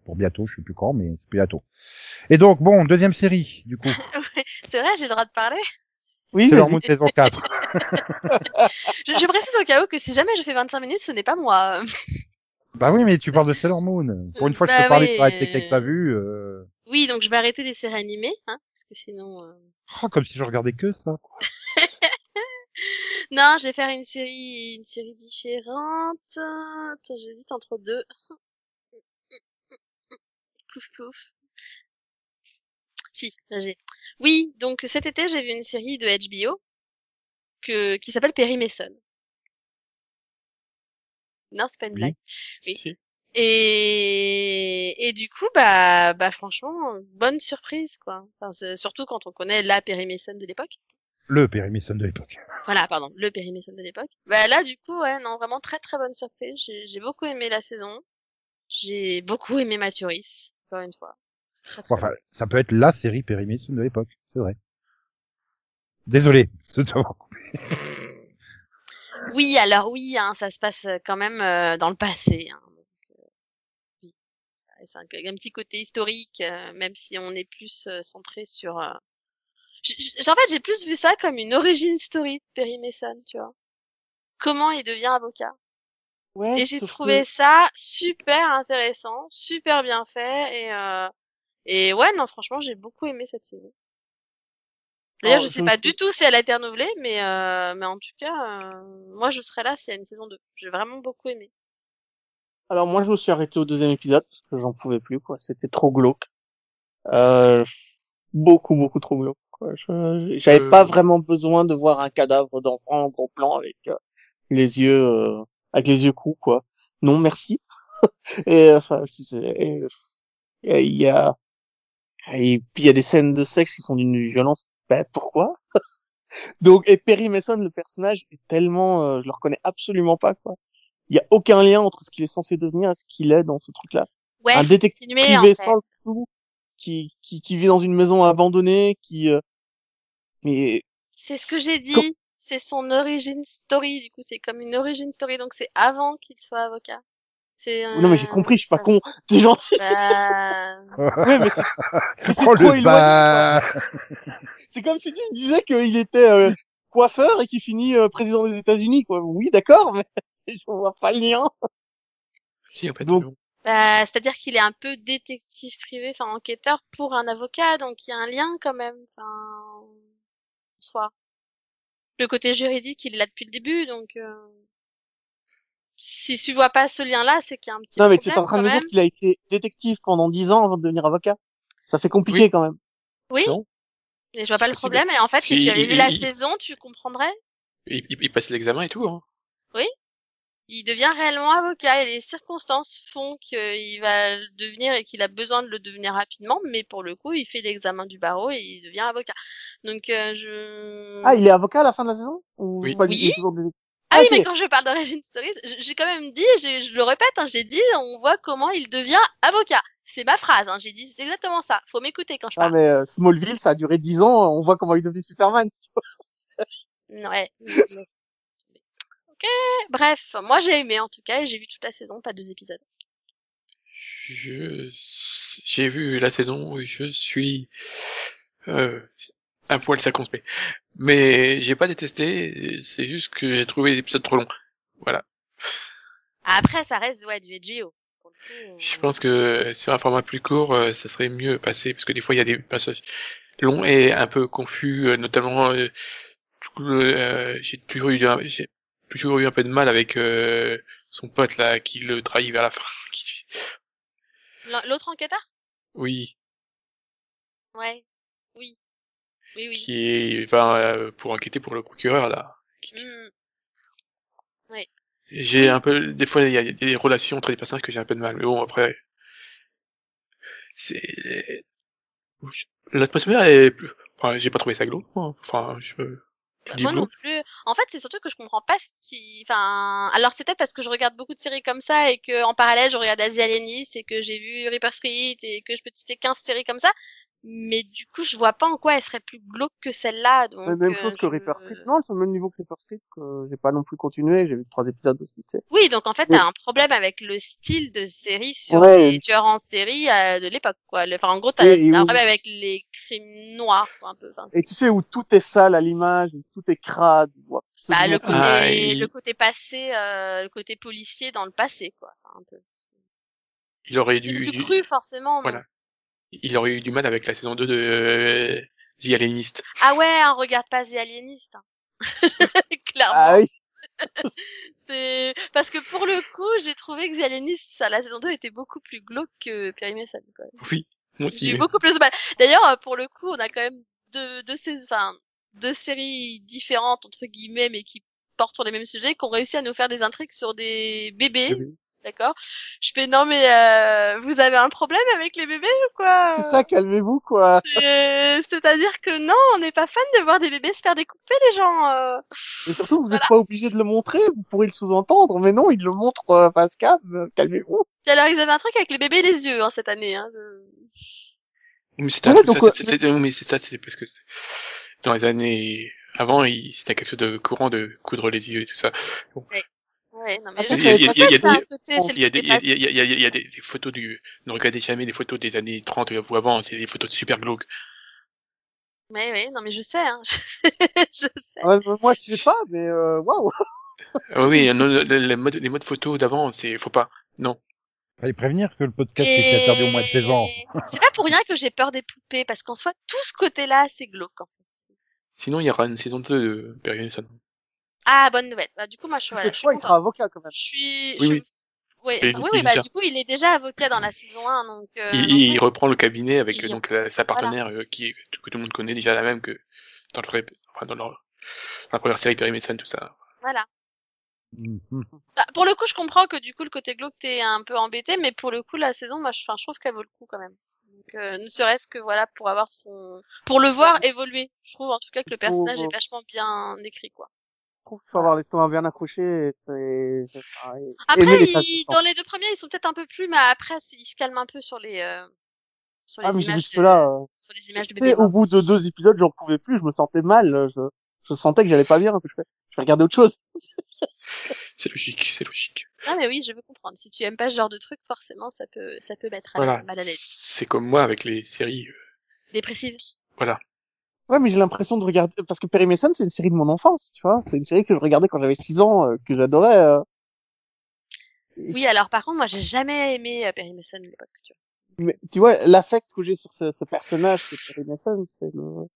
Speaker 1: Pour bientôt, je sais plus quand, mais c'est bientôt. Et donc, bon, deuxième série, du coup. *laughs*
Speaker 3: C'est vrai, j'ai le droit de parler?
Speaker 4: Oui,
Speaker 1: Sailor. Moon saison 4. *laughs*
Speaker 3: Je, je précise au cas où que si jamais je fais 25 minutes, ce n'est pas moi.
Speaker 1: Bah oui, mais tu parles de Sailor Moon. Pour une fois, je
Speaker 3: Bah
Speaker 1: peux parler
Speaker 3: oui,
Speaker 1: sur avec quelqu'un
Speaker 3: euh,
Speaker 1: que t'as vu. Euh...
Speaker 3: Oui, donc je vais arrêter les séries animées, hein, parce que sinon. euh,
Speaker 1: oh, comme si je regardais que ça. *laughs*
Speaker 3: Non, je vais faire une série, une série différente. Attends, j'hésite entre deux. Plouf plouf. Si, là, j'ai. Oui, donc cet été j'ai vu une série de HBO que qui s'appelle Perry Mason. Non, c'est pas une
Speaker 1: Oui.
Speaker 3: blague. Oui.
Speaker 2: Si.
Speaker 3: Et, et du coup, bah, bah franchement, bonne surprise quoi. Enfin, surtout quand on connaît la Mason de l'époque.
Speaker 1: Le Mason de l'époque.
Speaker 3: Voilà, pardon, le Mason de l'époque. Bah là, du coup, ouais, non, vraiment très très bonne surprise. J'ai beaucoup aimé la saison. J'ai beaucoup aimé Mathuris, encore une fois. Très, très
Speaker 1: Enfin, ça peut être la série Mason de l'époque, c'est vrai. Désolé de t'avoir coupé. *laughs*
Speaker 3: Oui, alors oui, hein, ça se passe euh, quand même euh, dans le passé. Hein, donc, euh, oui, c'est un, un petit côté historique, euh, même si on est plus centré sur. euh, j- En fait, j'ai plus vu ça comme une origin story de Perry Mason, tu vois. Comment il devient avocat.
Speaker 4: Ouais,
Speaker 3: Et j'ai trouvé
Speaker 4: que-
Speaker 3: ça super intéressant, super bien fait et euh, et ouais non franchement j'ai beaucoup aimé cette saison. D'ailleurs
Speaker 4: Alors,
Speaker 3: je sais
Speaker 4: je
Speaker 3: pas du tout si elle a été renouvelée mais euh, mais en tout cas euh, moi je serai là s'il y a une saison 2. J'ai vraiment beaucoup aimé.
Speaker 4: Alors moi je me suis arrêté au deuxième épisode parce que j'en pouvais plus quoi, c'était trop glauque. Euh, beaucoup beaucoup trop glauque. Quoi. Je- J'avais
Speaker 2: Euh.
Speaker 4: pas vraiment besoin de voir un cadavre d'enfant en gros plan avec euh, les yeux euh, avec les yeux coups quoi. Non merci. *laughs* et enfin c'est- c'est- et, et il y a et puis il y a des scènes de sexe qui sont d'une violence. Ben pourquoi? *laughs* Donc et Perry Mason le personnage est tellement euh, je le reconnais absolument pas quoi. Il y a aucun lien entre ce qu'il est censé devenir et ce qu'il est dans ce truc-là.
Speaker 3: Ouais,
Speaker 4: un détective
Speaker 3: en
Speaker 4: privé
Speaker 3: fait.
Speaker 4: sans le sou qui, qui qui vit dans une maison abandonnée qui euh, mais
Speaker 3: C'est ce que j'ai dit, c'est son origin story du coup, c'est comme une origin story donc c'est avant qu'il soit avocat. C'est
Speaker 4: non mais j'ai compris je suis pas con t'es gentil
Speaker 3: Bah, *laughs*
Speaker 4: ouais mais c'est mais *laughs* c'est
Speaker 1: Oh *laughs*
Speaker 4: c'est comme si tu me disais qu'il était euh, coiffeur et qui finit euh, président des États-Unis, quoi. Oui, d'accord, mais je vois pas le lien.
Speaker 2: Si, en fait.
Speaker 4: Donc-.
Speaker 3: Bah, c'est-à-dire qu'il est un peu détective privé, enfin enquêteur pour un avocat, donc il y a un lien quand même. Enfin, en soi. Le côté juridique, il est là depuis le début, donc euh, si tu vois pas ce lien-là, c'est qu'il y a un petit
Speaker 4: Non, mais tu
Speaker 3: problème
Speaker 4: es en train de me dire qu'il a été détective pendant dix ans avant de devenir avocat. Ça fait compliqué
Speaker 2: Oui.
Speaker 4: quand même.
Speaker 3: Oui.
Speaker 4: Non.
Speaker 3: Mais je vois pas le
Speaker 2: possible.
Speaker 3: problème. Et en fait, si
Speaker 2: Si,
Speaker 3: tu avais
Speaker 2: il-
Speaker 3: vu la
Speaker 2: il-
Speaker 3: saison, tu comprendrais?
Speaker 2: Il, il, il passe l'examen et tout. Hein.
Speaker 3: Il devient réellement avocat et les circonstances font qu'il va le devenir et qu'il a besoin de le devenir rapidement. Mais pour le coup, il fait l'examen du barreau et il devient avocat. Donc, euh, je.
Speaker 4: Ah, il est avocat à la fin de la saison? Ou
Speaker 2: Oui.
Speaker 4: pas
Speaker 3: Oui.
Speaker 4: il est toujours détective?
Speaker 3: Ah oui, mais quand je parle d'origine story, j'ai quand même dit, je le répète, hein, j'ai dit, on voit comment il devient avocat. C'est ma phrase, hein, j'ai dit, c'est exactement ça. Faut m'écouter quand je
Speaker 4: Ah,
Speaker 3: parle.
Speaker 4: mais euh, Smallville, ça a duré dix ans, on voit comment il devenu Superman. *laughs*
Speaker 3: Ouais. ok, bref, moi j'ai aimé en tout cas et j'ai vu toute la saison, pas deux épisodes.
Speaker 2: Je j'ai vu la saison. Je suis euh, un poil circonspect. Mais j'ai pas détesté. C'est juste que j'ai trouvé l'épisode trop long. Voilà.
Speaker 3: Après, ça reste ouais, du HBO.
Speaker 2: Je
Speaker 3: euh,
Speaker 2: pense que sur un format plus court, euh, ça serait mieux passé parce que des fois il y a des passages longs et un peu confus, euh, notamment. euh, euh, j'ai toujours eu un- j'ai toujours eu un peu de mal avec euh, son pote là qui le trahit vers la fin. *laughs* Qui-
Speaker 3: L'autre enquêteur?
Speaker 2: Oui,
Speaker 3: Ouais. Oui. Oui, oui.
Speaker 2: qui va euh, pour enquêter pour le procureur là.
Speaker 3: Hmm.
Speaker 2: J'ai un peu, des fois, il y a des relations entre les personnages que j'ai un peu de mal. Mais bon, après, c'est, l'atmosphère est enfin, j'ai pas trouvé ça glauque, moi. Enfin, je, dis
Speaker 3: Moi non plus. En fait, c'est surtout que je comprends pas ce qui. Enfin, alors c'est peut-être parce que je regarde beaucoup de séries comme ça et que en parallèle je regarde Asia Alienist et que j'ai vu Reaper Street et que je peux citer 15 séries comme ça. Mais du coup, je vois pas en quoi elle serait plus glauque que celle-là. Donc,
Speaker 4: Mais même
Speaker 3: euh,
Speaker 4: chose que Reaper Street. Non, c'est au même niveau que Reaper Street, que j'ai pas non plus continué, j'ai vu trois épisodes aussi, tu sais.
Speaker 3: Oui, donc en fait,
Speaker 4: Oui.
Speaker 3: t'as un problème avec le style de série sur
Speaker 4: Ouais.
Speaker 3: les tueurs en série euh, de l'époque, quoi. Le- Enfin, en gros, t'as
Speaker 4: Oui, et
Speaker 3: t'as un
Speaker 4: où-
Speaker 3: problème avec les crimes noirs, quoi, un peu. Enfin,
Speaker 4: Et tu sais, où tout est sale à l'image, où tout est crade. où
Speaker 3: bah, le côté,
Speaker 2: Ah,
Speaker 3: le côté passé, euh, le côté policier dans le passé, quoi. Enfin, un peu.
Speaker 2: il aurait dû,
Speaker 3: plus
Speaker 2: du-
Speaker 3: cru, forcément. mais-
Speaker 2: voilà. Il aurait eu du mal avec la saison 2 de euh, The Alienist.
Speaker 3: Ah ouais, on regarde pas The Alienist. hein. *laughs* Clairement.
Speaker 4: Ah oui. *laughs*
Speaker 3: C'est parce que pour le coup, j'ai trouvé que The Alienist, ça, la saison 2 était beaucoup plus glauque que Perry Mason. Quoi.
Speaker 2: Oui, moi
Speaker 3: J'ai
Speaker 2: aussi.
Speaker 3: eu
Speaker 2: mais-
Speaker 3: beaucoup plus de mal. D'ailleurs, euh, pour le coup, on a quand même deux, deux, sais- enfin, deux séries différentes entre guillemets, mais qui portent sur les mêmes sujets, qui ont réussi à nous faire des intrigues sur des bébés. D'accord. Je fais non mais euh, vous avez un problème avec les bébés ou quoi?
Speaker 4: C'est ça, calmez-vous, quoi.
Speaker 3: C'est- C'est-à-dire que non, on n'est pas fan de voir des bébés se faire découper les gens. euh.
Speaker 4: Et surtout, vous n'êtes pas obligé de le montrer, vous pourrez le sous-entendre, mais non, il le montre euh, face cam, euh, calmez-vous.
Speaker 3: Alors ils avaient un truc avec les bébés et les yeux hein, cette année. Hein.
Speaker 2: Mais
Speaker 4: Ouais, euh,
Speaker 2: c'est- c'est- mais c'est ça, c'est parce que c'est- dans les années avant, il- c'était quelque chose de courant de coudre les yeux et tout ça.
Speaker 3: Ouais, non mais
Speaker 2: il y a- des, photos du, ne regardez jamais des photos des années 30 ou avant, c'est des photos super glauques.
Speaker 3: Mais oui, non mais je sais, hein. *laughs* je sais, je sais.
Speaker 4: Ouais, mais moi, je sais pas, mais euh, waouh.
Speaker 2: Ah oui, non, les modes, les modes photos d'avant, c'est, faut pas. Non.
Speaker 1: Fallait prévenir que le podcast était interdit au moins de 16 ans. *laughs*
Speaker 3: C'est pas pour rien que j'ai peur des poupées, parce qu'en soi, tout ce côté-là, c'est glauque. En fait.
Speaker 2: Sinon, il y aura une saison 2 de Perry Mason.
Speaker 3: Ah, bonne nouvelle. Bah, du coup, moi, je suis,
Speaker 4: Parce
Speaker 3: voilà, je
Speaker 4: je
Speaker 3: suis
Speaker 4: crois qu'il sera avocat quand même.
Speaker 3: Je suis,
Speaker 2: Oui,
Speaker 3: je-
Speaker 2: oui.
Speaker 3: Ouais, oui,
Speaker 2: il
Speaker 3: bah, du coup, il est déjà avocat dans la saison 1, donc, euh,
Speaker 2: il,
Speaker 3: donc,
Speaker 2: il reprend le cabinet avec
Speaker 3: Il-
Speaker 2: donc euh, sa partenaire euh, qui est, que tout le monde connaît déjà la même que dans le vrai, enfin, dans, leur- dans la première série Perry Mason, tout ça.
Speaker 3: voilà.
Speaker 1: Mhm.
Speaker 3: Bah, pour le coup, je comprends que du coup, le côté glauque, t'es un peu embêté, mais pour le coup, la saison, moi, je, enfin, je trouve qu'elle vaut le coup quand même. Donc, euh, ne serait-ce que voilà, pour avoir son, pour le voir évoluer. Je trouve en tout cas que le personnage est vachement bien écrit, quoi.
Speaker 4: Je trouve qu'il faut avoir l'estomac bien accroché et, et, et- aimer
Speaker 3: Après,
Speaker 4: les
Speaker 3: dans les deux premiers, ils sont peut-être un peu plus, mais après, ils se calment un peu sur les, euh, sur les
Speaker 4: Ah, mais
Speaker 3: images, de,
Speaker 4: cela, euh,
Speaker 3: sur les images de
Speaker 4: au bout de deux épisodes, j'en pouvais plus, je me sentais mal, je, je sentais que j'allais pas bien, que je fais, je regarder autre chose. *laughs*
Speaker 2: C'est logique, c'est logique.
Speaker 3: Non, mais oui, je veux comprendre. Si tu aimes pas ce genre de truc, forcément, ça peut, ça peut mettre à
Speaker 2: Voilà.
Speaker 3: mal à l'aise.
Speaker 2: C'est comme moi avec les séries. euh,
Speaker 3: Dépressive.
Speaker 2: Voilà.
Speaker 4: Ouais, mais j'ai l'impression de regarder parce que Perry Mason, c'est une série de mon enfance, tu vois. C'est une série que je regardais quand j'avais 6 ans, euh, que j'adorais. euh.
Speaker 3: Oui, alors par contre, moi, j'ai jamais aimé euh, Perry Mason à l'époque. Tu vois.
Speaker 4: Mais tu vois, l'affect que j'ai sur ce, ce personnage, que Perry Mason, c'est le,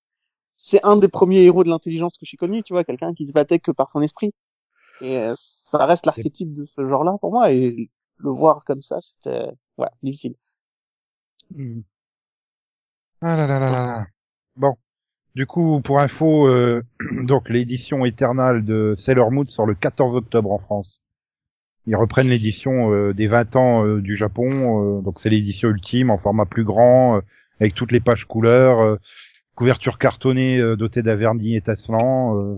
Speaker 4: c'est un des premiers héros de l'intelligence que j'ai connu, tu vois, quelqu'un qui se battait que par son esprit. Et euh, ça reste l'archétype de ce genre-là pour moi, et le voir comme ça, c'était, ouais, difficile.
Speaker 1: Hmm. Ah là là là là. Bon. Du coup, pour info, euh, *clears throat* donc l'édition éternelle de Sailor Moon sort le 14 octobre en France. Ils reprennent l'édition euh, des 20 ans euh, du Japon, donc c'est l'édition ultime en format plus grand, avec toutes les pages couleurs, couverture cartonnée dotée d'un vernis étincelant,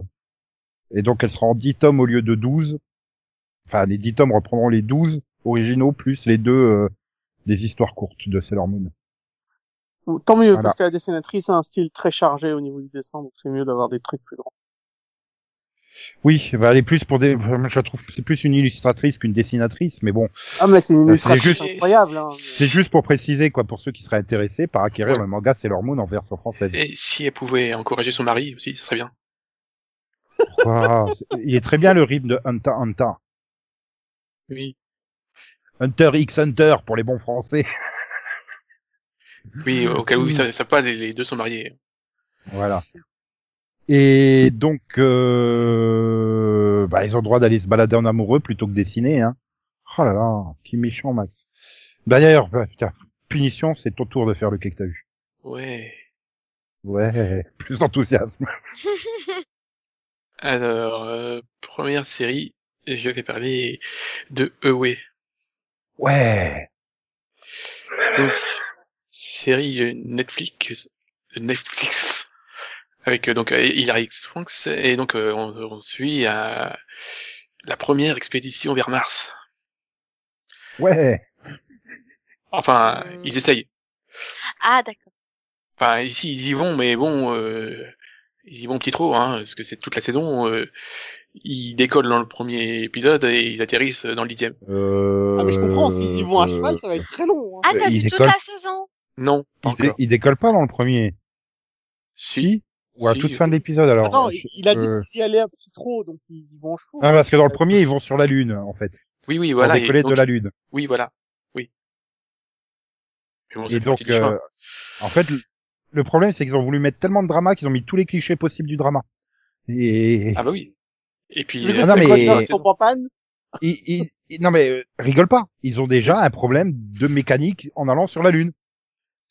Speaker 1: et donc elle sera en 10 tomes au lieu de 12. Enfin, les 10 tomes reprendront les 12 originaux plus les deux des histoires courtes de Sailor Moon.
Speaker 4: Tant mieux,
Speaker 1: Voilà.
Speaker 4: parce que la dessinatrice a un style très chargé au niveau du dessin, donc c'est mieux d'avoir des trucs plus grands.
Speaker 1: Oui, bah, elle est plus pour des, je trouve que c'est plus une illustratrice qu'une dessinatrice, mais bon,
Speaker 4: Ah, mais c'est une illustratrice
Speaker 1: juste-
Speaker 4: incroyable, hein.
Speaker 1: c'est juste pour préciser quoi pour ceux qui seraient intéressés par acquérir
Speaker 2: Ouais.
Speaker 1: le manga Sailor Moon en version française.
Speaker 2: Et si elle pouvait encourager son mari aussi, ça serait bien.
Speaker 1: Il est très bien le rythme de Hunter Hunter.
Speaker 2: Oui.
Speaker 1: Hunter X Hunter pour les bons français. *laughs*
Speaker 2: Oui, *laughs* au cas où ils savent pas, les, deux sont mariés.
Speaker 1: Voilà. Et donc, euh, bah, ils ont le droit d'aller se balader en amoureux plutôt que dessiner, hein. Oh là là, qui méchant, Max. Bah, d'ailleurs, bah, putain, punition, c'est ton tour de faire le quai que t'as vu.
Speaker 2: Ouais.
Speaker 1: Ouais, *laughs* plus d'enthousiasme. *laughs*
Speaker 2: Alors, euh, première série, je vais parler de Away.
Speaker 1: Ouais.
Speaker 2: Donc, série Netflix, Netflix, avec euh, donc euh, Hilary Swanks, et donc euh, on, on suit la première expédition vers Mars.
Speaker 1: Ouais.
Speaker 2: Enfin, ils essayent.
Speaker 3: Ah, d'accord.
Speaker 2: Enfin, ici, ils y vont, mais bon, euh, ils y vont petit trop, hein, parce que c'est toute la saison. Euh, ils décollent dans le premier épisode et ils atterrissent dans le dixième.
Speaker 1: Euh...
Speaker 4: Ah, mais je comprends, s'ils y vont à cheval, ça va être très long, hein.
Speaker 3: Ah, t'as vu toute la saison
Speaker 2: Non,
Speaker 1: Il, dé- il décolle pas dans le premier. Si Ou à
Speaker 2: Si,
Speaker 1: toute
Speaker 2: euh,
Speaker 1: fin de l'épisode, alors.
Speaker 4: Attends,
Speaker 1: je-
Speaker 4: il a dit
Speaker 1: euh,
Speaker 4: qu'ils y allaient un petit trop, donc ils vont en chevaux.
Speaker 1: Ah, parce que dans le premier, ils vont sur la Lune, en fait.
Speaker 2: Oui, oui,
Speaker 1: Voilà, pour décoller
Speaker 2: donc-
Speaker 1: de la Lune.
Speaker 2: Oui, voilà. Oui. Bon,
Speaker 1: Et donc, euh, en fait, le- problème, c'est qu'ils ont voulu mettre tellement de drama qu'ils ont mis tous les clichés possibles du drama. Et
Speaker 2: Ah bah oui. Et puis, euh,
Speaker 1: Ah, non, mais-
Speaker 4: en panne.
Speaker 1: ils, ils- ils- non mais euh, rigole pas, ils ont déjà un problème de mécanique en allant sur la Lune.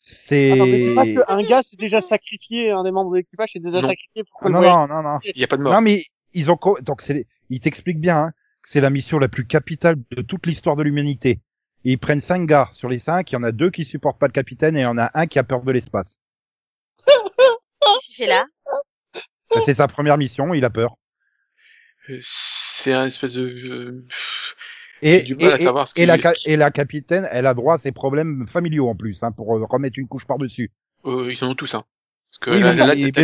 Speaker 1: C'est
Speaker 4: Attends, mais qu'un gars s'est déjà sacrifié, un des membres de l'équipage s'est déjà
Speaker 2: Non.
Speaker 4: sacrifié pour
Speaker 1: Ah, non non non non.
Speaker 2: il y a pas de mort.
Speaker 1: Non mais ils ont co- donc c'est ils t'expliquent bien hein, que c'est la mission la plus capitale de toute l'histoire de l'humanité. Et ils prennent cinq gars sur les cinq, il y en a deux qui supportent pas le capitaine et il y en a un qui a peur de l'espace.
Speaker 3: Qu'est-ce qu'il fait là?
Speaker 1: Ça, C'est sa première mission, il a peur.
Speaker 2: Euh, C'est un espèce de...
Speaker 1: Et,
Speaker 2: du mal à
Speaker 1: et-
Speaker 2: savoir ce
Speaker 1: et la, et la capitaine, elle a droit à ses problèmes familiaux en plus, hein, pour euh, remettre une couche par-dessus.
Speaker 2: euh, ils en ont tous, hein. Parce que
Speaker 1: Oui,
Speaker 2: là, là,
Speaker 1: non,
Speaker 2: là,
Speaker 1: mais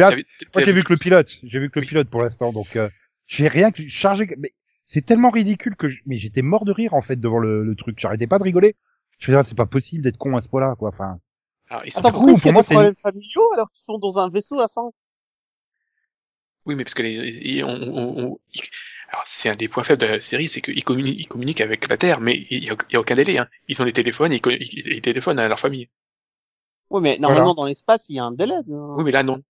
Speaker 1: Moi, j'ai vu que le pilote. J'ai vu que le
Speaker 2: Oui.
Speaker 1: pilote pour l'instant, donc euh, j'ai rien que chargé. Mais c'est tellement ridicule que je... mais j'étais mort de rire en fait devant le, le truc. J'arrêtais pas de rigoler. Je veux dire, c'est pas possible d'être con à ce point-là, quoi. Enfin,
Speaker 2: Alors, ils sont
Speaker 4: Attends,
Speaker 2: pas-
Speaker 4: pourquoi
Speaker 1: pour
Speaker 4: a
Speaker 1: moi,
Speaker 4: des problèmes familiaux alors qu'ils sont dans un vaisseau à 100
Speaker 2: Oui, mais parce que les, ils- on, on- on- c'est un des points faibles de la série, c'est qu'ils communiquent, ils communiquent avec la Terre, mais il y a, aucun délai. Hein. Ils ont des téléphones, ils, co- ils, ils téléphonent à leur famille.
Speaker 4: Oui, mais normalement, dans l'espace, il y a un délai. de-
Speaker 2: Oui, mais là non.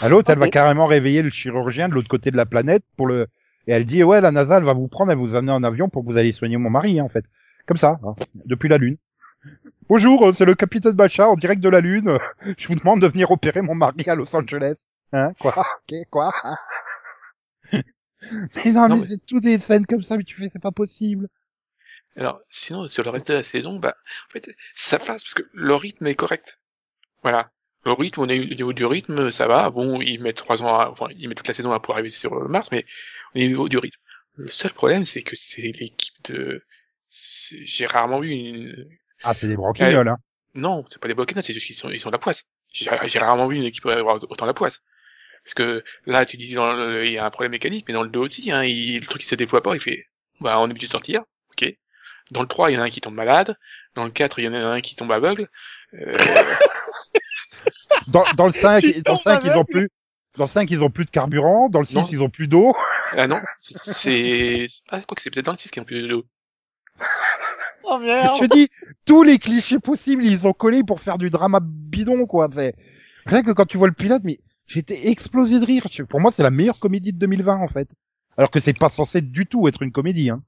Speaker 1: à l'autre, elle va carrément réveiller le chirurgien de l'autre côté de la planète pour le. Et elle dit ouais, la NASA, elle va vous prendre, elle va vous amener en avion pour que vous alliez soigner mon mari, hein, en fait. Comme ça, hein, depuis la Lune. Bonjour, euh, c'est le capitaine Bacha en direct de la Lune. *laughs* Je vous demande de venir opérer mon mari à Los Angeles. Hein Quoi? *laughs* Ok, quoi? *laughs* Mais non,
Speaker 2: Non,
Speaker 1: mais,
Speaker 2: mais-
Speaker 1: c'est tout des scènes comme ça, mais tu fais, c'est pas possible.
Speaker 2: Alors, sinon, sur le reste de la saison, bah, en fait, ça passe parce que le rythme est correct. Voilà. Le rythme, on est au niveau du rythme, ça va. Bon, ils mettent trois ans, à- enfin, ils mettent toute la saison à pour arriver sur Mars, mais au niveau du rythme. Le seul problème, c'est que c'est l'équipe de, j'ai rarement vu une,
Speaker 1: Ah, c'est des branquignoles, hein.
Speaker 2: non, c'est pas des Bokena, c'est juste qu'ils sont, ils sont de la poisse. J'ai rarement vu une équipe avoir autant la poisse. Parce que là, tu dis, dans le- il y a un problème mécanique, mais dans le 2 aussi, hein, il- le truc il se déploie pas, il fait, bah, on est obligé de sortir, ok. Dans le 3, il y en a un qui tombe malade. Dans le 4, il y en a un qui tombe aveugle. Euh, *laughs*
Speaker 1: dans, dans le 5,
Speaker 4: Tu
Speaker 1: dans le
Speaker 4: tombes
Speaker 1: 5, ils ont plus, dans le 5, ils ont plus de carburant, dans le 6,
Speaker 2: Non.
Speaker 1: ils ont plus d'eau.
Speaker 2: Ah non, c'est- c'est... Ah, quoi que c'est peut-être dans le 6 qui est un peu de l'eau.
Speaker 4: Oh
Speaker 1: Je
Speaker 4: merde.
Speaker 1: te dis, tous les clichés possibles, ils ont collé pour faire du drama bidon, quoi. Fait, rien que quand tu vois le pilote, mais j'étais explosé de rire. Pour moi, c'est la meilleure comédie de 2020, en fait. Alors que c'est pas censé du tout être une comédie, hein.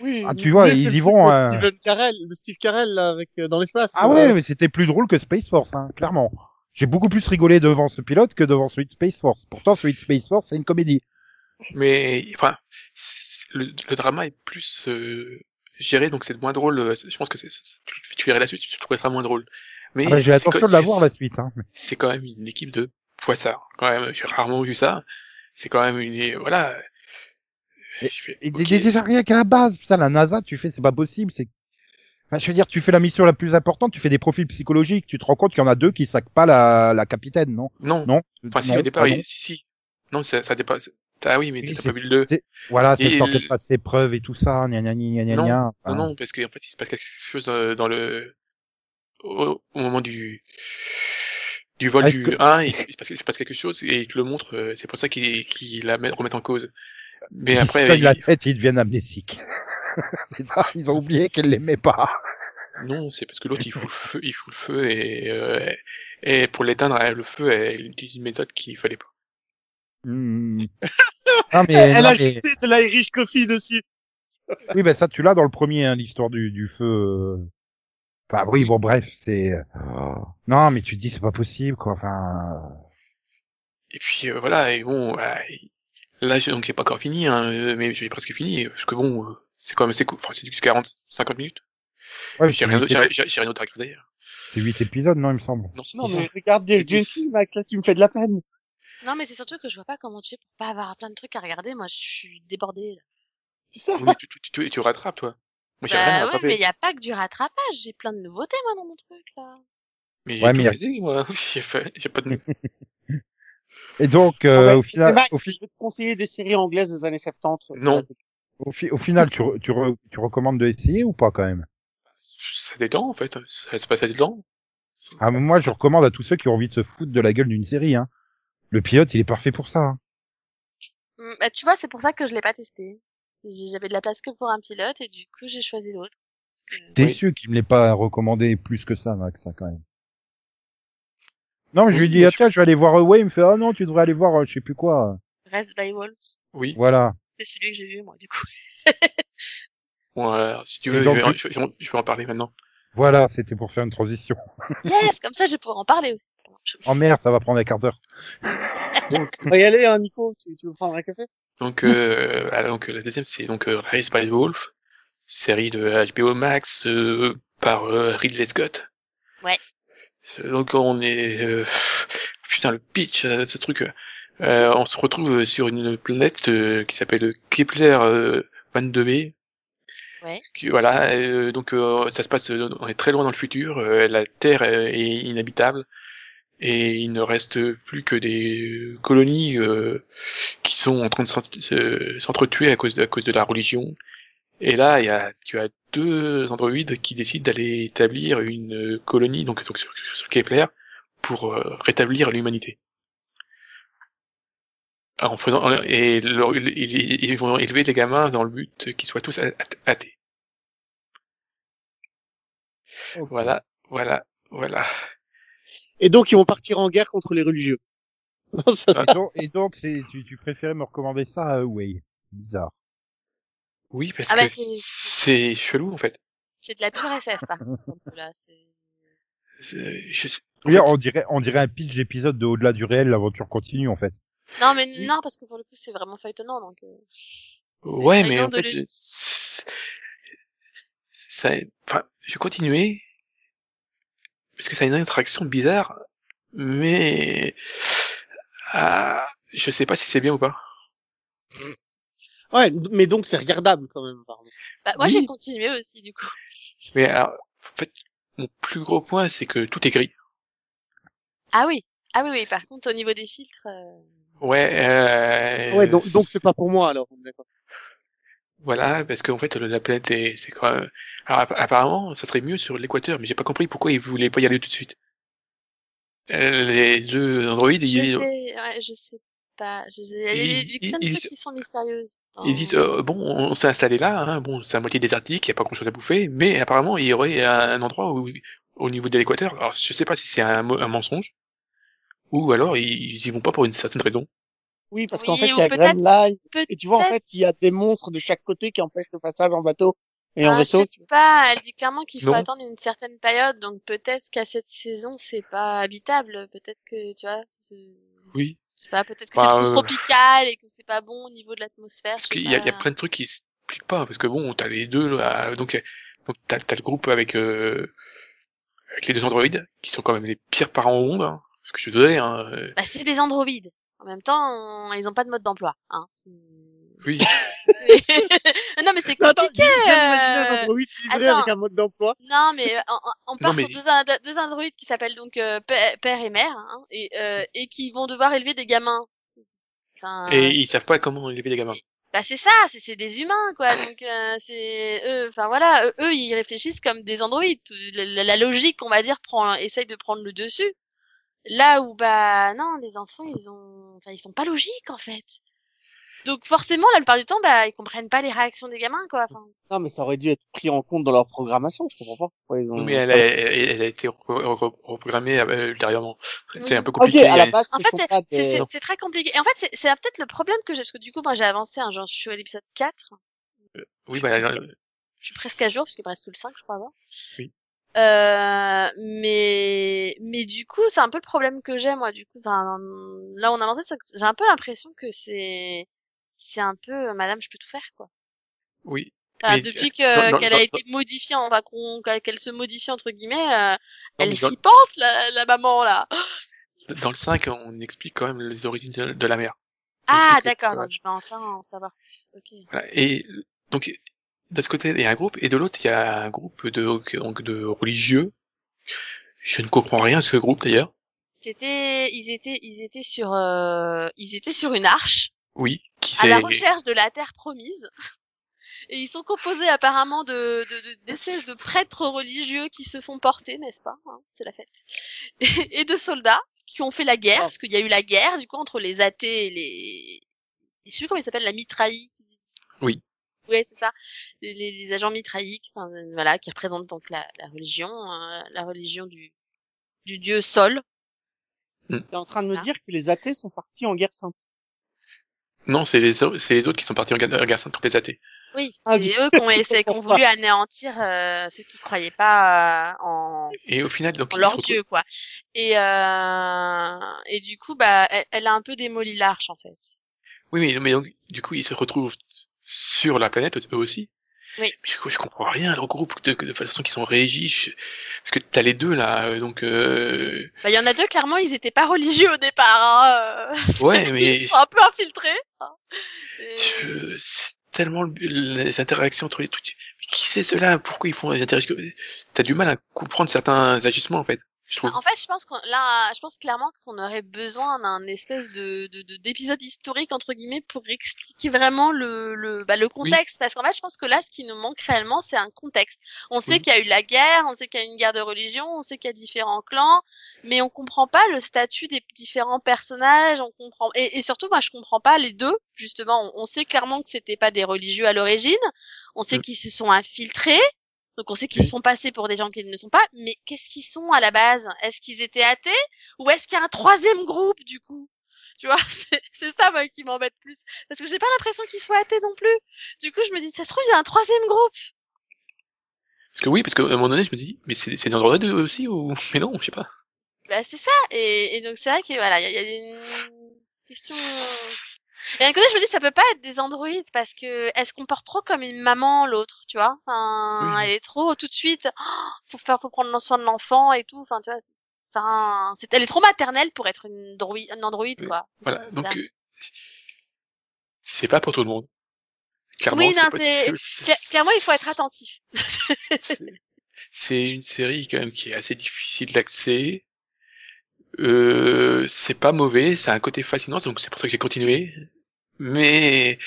Speaker 4: Oui.
Speaker 1: Ah, tu vois, ils y
Speaker 4: le
Speaker 1: vont, euh,
Speaker 4: Steven Carell, de Steve Carell, là, avec, euh, dans l'espace.
Speaker 1: Ah
Speaker 4: euh,
Speaker 1: ouais, mais c'était plus drôle que Space Force, hein, clairement. J'ai beaucoup plus rigolé devant ce pilote que devant celui de Space Force. Pourtant, celui de Space Force, c'est une comédie.
Speaker 2: Mais, enfin, le, le drama est plus euh, géré, donc c'est moins drôle. euh, Je pense que c'est, tu, tu verrais la suite, tu trouverais ça moins drôle. Mais
Speaker 1: Ah bah, J'ai l'intention de la voir la suite. Hein.
Speaker 2: C'est quand même une équipe de Quand même, j'ai rarement vu ça. C'est quand même une, voilà.
Speaker 1: Et-
Speaker 2: fais,
Speaker 1: Et déjà rien qu'à la base, putain, la NASA, tu fais, c'est pas possible. C'est, enfin, je veux dire, tu fais la mission la plus importante, tu fais des profils psychologiques, tu te rends compte qu'il y en a deux qui sacent pas la, la capitaine, non?
Speaker 2: Non.
Speaker 1: Non?
Speaker 2: Enfin, si
Speaker 1: Non,
Speaker 2: au départ, il- si, si. Non, ça, ça dépasse. Ah oui, mais
Speaker 1: Oui,
Speaker 2: t'as pas vu le 2.
Speaker 1: c'est- Voilà, c'est
Speaker 2: Et
Speaker 1: le temps
Speaker 2: le-
Speaker 1: qu'elle fasse ses preuves et tout ça, gna gna gna gna
Speaker 2: Non,
Speaker 1: gna.
Speaker 2: Non,
Speaker 1: Enfin,
Speaker 2: non, parce qu'en fait, il se passe quelque chose euh, dans le, au, au moment du, du vol
Speaker 1: Ah,
Speaker 2: du
Speaker 1: que-
Speaker 2: 1, il, se il se passe, il se passe quelque chose et il te le montre, euh, c'est pour ça qu'il qu'il la met, remet en cause. Mais
Speaker 1: ils se
Speaker 2: après,
Speaker 1: cognent la
Speaker 2: il-
Speaker 1: tête, ils deviennent amnésiques. *laughs* Ils ont oublié qu'elle l'aimait pas.
Speaker 2: non, c'est parce que l'autre, il fout le *laughs* feu, il fout le feu et, euh, et pour l'éteindre, le feu, elle utilise une méthode qu'il fallait pas.
Speaker 1: Hmm. *laughs* Non mais,
Speaker 4: Elle
Speaker 1: non,
Speaker 4: a
Speaker 1: mais-
Speaker 4: jeté de l'Irish Coffee dessus.
Speaker 1: oui, ben ça, tu l'as dans le premier, hein, l'histoire du, du feu. Euh. Enfin, oui, bon, bref, c'est. Non, mais tu te dis, c'est pas possible, quoi. Enfin,
Speaker 2: Et puis, euh, voilà, et bon, bah, là, j'ai- donc j'ai pas encore fini, hein, euh, mais j'ai presque fini, parce que bon, euh, c'est quand même assez court, enfin, c'est du 40, 50 minutes.
Speaker 1: ouais,
Speaker 2: J'ai rien, d'autre- j'ai j'ai- j'ai rien d'autre à regarder.
Speaker 1: c'est huit épisodes, non, il me semble.
Speaker 2: Non, c'est
Speaker 4: Non,
Speaker 2: 10.
Speaker 4: mais regarde
Speaker 2: C'est dix.
Speaker 4: Gentile, mec, là, tu me fais de la peine.
Speaker 3: Non, mais c'est surtout que je vois pas comment tu fais pour pas avoir plein de trucs à regarder. Moi, je suis débordée. Là.
Speaker 4: C'est ça.
Speaker 2: Oui, tu, tu, tu rattrapes, toi. Moi, j'ai rien à
Speaker 3: Bah ouais, mais il y a pas que du rattrapage. J'ai plein de nouveautés, moi, dans mon truc, là.
Speaker 2: Mais
Speaker 1: Ouais,
Speaker 2: j'ai
Speaker 1: mais
Speaker 2: tout
Speaker 1: y a-
Speaker 2: réalisé, moi. *laughs* J'ai fait, j'ai pas de... *laughs* *laughs*
Speaker 1: Et donc,
Speaker 4: Ah
Speaker 1: euh,
Speaker 4: ouais,
Speaker 1: au final,
Speaker 4: Max,
Speaker 1: au, fi-
Speaker 4: je vais te conseiller des séries anglaises des années 70.
Speaker 2: Non.
Speaker 1: au, fi- au final, tu, re- tu, re- tu recommandes de essayer ou pas quand même?
Speaker 2: Ça détend, en fait. Ça se passe à détend.
Speaker 1: ah, Moi, je recommande à tous ceux qui ont envie de se foutre de la gueule d'une série. Hein. Le pilote, il est parfait pour ça. hein.
Speaker 3: Hum, Bah, tu vois, c'est pour ça que je l'ai pas testé. J'avais de la place que pour un pilote et du coup, j'ai choisi l'autre. Parce que-
Speaker 1: Déçu qu'il me l'ait pas recommandé plus que ça, Max, ça, quand même? Non, mais je lui ai
Speaker 2: Oui,
Speaker 1: dit, ah
Speaker 2: je-
Speaker 1: tiens, je vais aller voir Away. Il me fait, ah non, tu devrais aller voir, euh, je sais plus quoi.
Speaker 3: Rest by Wolves.
Speaker 2: Oui.
Speaker 1: Voilà.
Speaker 3: C'est celui que j'ai vu, moi, du coup. *laughs*
Speaker 2: Bon, alors, si tu veux,
Speaker 1: donc,
Speaker 2: je, vais, je, je vais en parler maintenant.
Speaker 1: Voilà, c'était pour faire une transition. *laughs*
Speaker 3: Yes, comme ça, je vais pouvoir en parler aussi. Je-
Speaker 1: Oh merde, ça va prendre un quart d'heure. *laughs*
Speaker 4: On va y aller, hein, Nico. Tu, tu veux prendre un café?
Speaker 2: Donc, euh, alors, donc la deuxième, c'est donc euh, Race by the Wolf, série de HBO Max euh, par euh, Ridley Scott.
Speaker 3: Ouais.
Speaker 2: Donc on est euh, putain le pitch ce truc. Euh, on se retrouve sur une planète euh, qui s'appelle Kepler euh, 22b.
Speaker 3: Ouais.
Speaker 2: Qui- voilà, euh, donc euh, ça se passe, on est très loin dans le futur. euh, la Terre est inhabitable et il ne reste plus que des colonies euh, qui sont en train de se- s'entretuer à cause de, à cause de la religion. Et là, il y a, tu as deux androïdes qui décident d'aller établir une colonie, donc, donc sur, sur Kepler, pour euh, rétablir l'humanité. En faisant, et leur- ils, vont élever les gamins dans le but qu'ils soient tous ath- athées. Voilà, voilà, voilà.
Speaker 4: Et donc, ils vont partir en guerre contre les religieux. *laughs* Non, ça, c'est-
Speaker 1: Et donc, c'est, tu, tu préférais me recommander ça à Away. Bizarre.
Speaker 2: Oui, parce
Speaker 3: Ah bah,
Speaker 2: que
Speaker 3: c'est-
Speaker 2: c'est chelou en fait.
Speaker 3: C'est de la pure SF, par contre, là. C'est...
Speaker 2: C'est- Je
Speaker 1: Oui,
Speaker 2: fait,
Speaker 1: on dirait, on dirait un pitch d'épisode de Au-delà du réel, l'aventure continue, en fait.
Speaker 3: Non, mais non, parce que pour le coup, c'est vraiment feuilletonnant, donc... euh,
Speaker 2: Ouais, mais en
Speaker 3: de
Speaker 2: fait, c'est- ça, enfin, je continuais parce que ça a une interaction bizarre, mais ah, je sais pas si c'est bien ou pas.
Speaker 4: Ouais, mais donc c'est regardable quand même. Pardon.
Speaker 3: Bah, moi,
Speaker 2: Oui.
Speaker 3: j'ai continué aussi, du coup.
Speaker 2: Mais alors, en fait, mon plus gros point, c'est que tout est gris.
Speaker 3: Ah oui. Ah oui, oui, par contre, au niveau des filtres... euh,
Speaker 2: Ouais. Euh,
Speaker 4: Ouais, donc donc c'est pas pour moi alors. on est d'accord.
Speaker 2: Voilà, parce qu'en fait, la planète est, c'est quand même... Alors, app- apparemment, ça serait mieux sur l'équateur, mais j'ai pas compris pourquoi ils voulaient pas y aller tout de suite. euh, les deux androïdes,
Speaker 3: Je
Speaker 2: ils,
Speaker 3: sais, ouais, je sais pas. Je, il y a des- plein de
Speaker 2: ils-
Speaker 3: trucs qui sont mystérieuses.
Speaker 2: ils disent euh, bon, on s'est installé là, hein, bon, c'est à moitié désertique, il y a pas grand chose à bouffer, mais apparemment il y aurait un endroit où, au niveau de l'équateur, alors je sais pas si c'est un, mensonge, ou alors ils, ils y vont pas pour une certaine raison.
Speaker 4: Oui, parce
Speaker 3: Oui,
Speaker 4: qu'en fait, il y a Live.
Speaker 3: Peut-être.
Speaker 4: Et tu vois, en fait, il y a des monstres de chaque côté qui empêchent le passage en bateau et en
Speaker 3: Ah,
Speaker 4: vaisseau.
Speaker 3: je sais pas, elle dit clairement qu'il faut
Speaker 2: Non.
Speaker 3: attendre une certaine période, donc peut-être qu'à cette saison c'est pas habitable, peut-être que tu vois,
Speaker 2: Oui.
Speaker 3: je sais pas, peut-être que
Speaker 2: Bah,
Speaker 3: c'est trop
Speaker 2: euh,
Speaker 3: tropical et que c'est pas bon au niveau de l'atmosphère.
Speaker 2: Parce qu'il y a, il y a
Speaker 3: pas.
Speaker 2: plein de trucs qui s'expliquent pas, parce que bon, t'as les deux, là, donc, donc t'as, t'as le groupe avec, euh, avec les deux androïdes, qui sont quand même les pires parents au monde, hein, parce que je suis désolé, hein, euh,
Speaker 3: Bah c'est des androïdes. En même temps, on- ils ont pas de mode d'emploi. Hein.
Speaker 2: oui, *laughs*
Speaker 3: non mais c'est
Speaker 4: attends,
Speaker 3: compliqué. euh, attends.
Speaker 4: avec un mode d'emploi.
Speaker 3: Non, mais euh, on, on part
Speaker 2: Non, mais-
Speaker 3: sur deux, androïdes qui s'appellent donc euh, père, et mère, hein, et, euh, et qui vont devoir élever des gamins. Enfin,
Speaker 2: et ils savent pas comment élever les gamins.
Speaker 3: Bah c'est ça, c'est des humains quoi. Donc euh, c'est eux, enfin voilà, eux, eux, ils réfléchissent comme des androïdes. La- la logique, on va dire, prend essaye de prendre le dessus. Là où bah non, les enfants ils ont, enfin ils sont pas logiques en fait. Donc forcément, la plupart du temps, bah ils comprennent pas les réactions des gamins quoi. Enfin,
Speaker 4: Non, mais ça aurait dû être pris en compte dans leur programmation. Je comprends pas ils ont.
Speaker 2: Mais elle a, elle, a été re- re- reprogrammée euh, ultérieurement. C'est
Speaker 3: Oui.
Speaker 2: un peu
Speaker 4: Ok,
Speaker 2: compliqué.
Speaker 4: à la base,
Speaker 3: En fait, c'est
Speaker 4: des...
Speaker 3: très compliqué. Et en fait, c'est- c'est peut-être le problème que j'ai, parce que du coup, moi j'ai avancé, hein, genre je suis à l'épisode 4.
Speaker 2: Oui, bah,
Speaker 3: presque- je suis presque à jour parce qu'il me reste tout le 5 je crois avoir.
Speaker 2: Oui.
Speaker 3: Euh, mais mais du coup c'est un peu le problème que j'ai moi du coup enfin là on a que j'ai un peu l'impression que c'est c'est un peu euh, madame je peux tout faire quoi
Speaker 2: oui.
Speaker 3: Enfin,
Speaker 2: Mais,
Speaker 3: depuis
Speaker 2: euh,
Speaker 3: qu'elle a été modifiée enfin qu'on qu'elle se modifie entre guillemets euh, elle est flippante la, la maman là *gasps*
Speaker 2: Dans le 5, on explique quand même les origines de, de la mer.
Speaker 3: ah d'accord donc je vais enfin en savoir plus ok
Speaker 2: Voilà. Et donc, de ce côté, il y a un groupe, et de l'autre, il y a un groupe de, donc, de religieux. Je ne comprends rien à ce groupe, d'ailleurs.
Speaker 3: c'était ils étaient ils étaient sur euh, ils étaient sur une arche
Speaker 2: Oui, qui
Speaker 3: à la recherche de la terre promise. *laughs* Et ils sont composés apparemment de de- de- d'espèces de, prêtres religieux qui se font porter, n'est-ce pas hein, C'est la fête. *laughs* Et, et de soldats qui ont fait la guerre, parce qu'il y a eu la guerre du coup entre les athées et les. Je sais plus comment ils s'appellent, la mitraille.
Speaker 2: Oui.
Speaker 3: Ouais, c'est ça. Les, les- les agents mitraïques, enfin, euh, voilà, qui représentent donc la, la religion, euh, la religion du du dieu Sol.
Speaker 4: T'es en train de me
Speaker 3: Ah.
Speaker 4: dire que les athées sont partis en guerre sainte.
Speaker 2: Non, c'est les, c'est les autres qui sont partis en guerre guerre sainte contre les athées.
Speaker 3: Oui,
Speaker 4: Ah,
Speaker 3: c'est
Speaker 4: du-
Speaker 3: eux qui ont, *laughs* essayé- qui ont
Speaker 4: pour ça.
Speaker 3: voulu anéantir euh, ceux qui croyaient pas euh, en,
Speaker 2: Et au final, donc,
Speaker 3: en
Speaker 2: ils se
Speaker 3: leur
Speaker 2: retrouvent-
Speaker 3: dieu, quoi. Et, euh, et du coup, bah, elle, elle a un peu démoli l'arche, en fait.
Speaker 2: Oui, mais, mais donc, du coup, ils se retrouvent sur la planète, eux aussi.
Speaker 3: Oui.
Speaker 2: Mais je, je comprends rien à leur groupe, de, de façon qu'ils sont régis. je- Parce que t'as les deux, là, euh, donc, euh...
Speaker 3: Bah, il y en a deux, clairement, ils étaient pas religieux au départ. Hein. euh.
Speaker 2: ouais, *laughs* mais
Speaker 3: Ils sont un peu infiltrés. hein. Et-
Speaker 2: je- c'est tellement le- les interactions entre les trucs. Mais qui c'est cela Pourquoi ils font des interactions? T'as du mal à comprendre certains agissements, en fait, je trouve.
Speaker 3: En fait, je pense qu'on là, je pense clairement qu'on aurait besoin d'un espèce de de- de- d'épisode historique entre guillemets pour expliquer vraiment le le bah, le contexte. Parce qu'en fait, je pense que là, ce qui nous manque réellement, c'est un contexte. On sait
Speaker 2: Oui.
Speaker 3: qu'il y a eu la guerre, on sait qu'il y a eu une guerre de religion, on sait qu'il y a différents clans, mais on comprend pas le statut des différents personnages. On comprend et, et surtout, moi, je comprends pas les deux. Justement, on, on sait clairement que c'était pas des religieux à l'origine. On sait
Speaker 2: Mm.
Speaker 3: qu'ils se sont infiltrés. Donc on sait qu'ils
Speaker 2: Oui.
Speaker 3: sont passés pour des gens qui ne sont pas, mais qu'est-ce qu'ils sont à la base? Est-ce qu'ils étaient athées? Ou est-ce qu'il y a un troisième groupe du coup? Tu vois, *laughs* c'est c'est ça moi qui m'embête plus parce que j'ai pas l'impression qu'ils soient athées non plus. Du coup, je me dis ça se trouve il y a un troisième groupe.
Speaker 2: Parce que oui, parce qu'à un moment donné, je me dis, mais c'est c'est des androïdes eux aussi ou *laughs* Mais non, je sais pas.
Speaker 3: Bah c'est ça et, et donc c'est vrai que voilà, il y a, y a une question Et d'un côté, je me dis, ça peut pas être des androïdes parce que elle se comporte trop comme une maman, l'autre, tu vois? Enfin,
Speaker 2: Oui.
Speaker 3: elle est trop tout de suite. oh, faut faire, faut prendre soin de l'enfant et tout. Enfin, tu vois. Enfin, c'est, elle est trop maternelle pour être une droïde, un androïde,
Speaker 2: Oui.
Speaker 3: quoi.
Speaker 2: Voilà, donc euh, c'est pas pour tout le monde. Clairement,
Speaker 3: Oui, non,
Speaker 2: pas- *laughs*
Speaker 3: c'est- Cla- clairement, il faut être attentif.
Speaker 2: c'est- *laughs* C'est une série quand même qui est assez difficile d'accès. Euh, c'est pas mauvais, c'est un côté fascinant, donc c'est pour ça que j'ai continué. Mais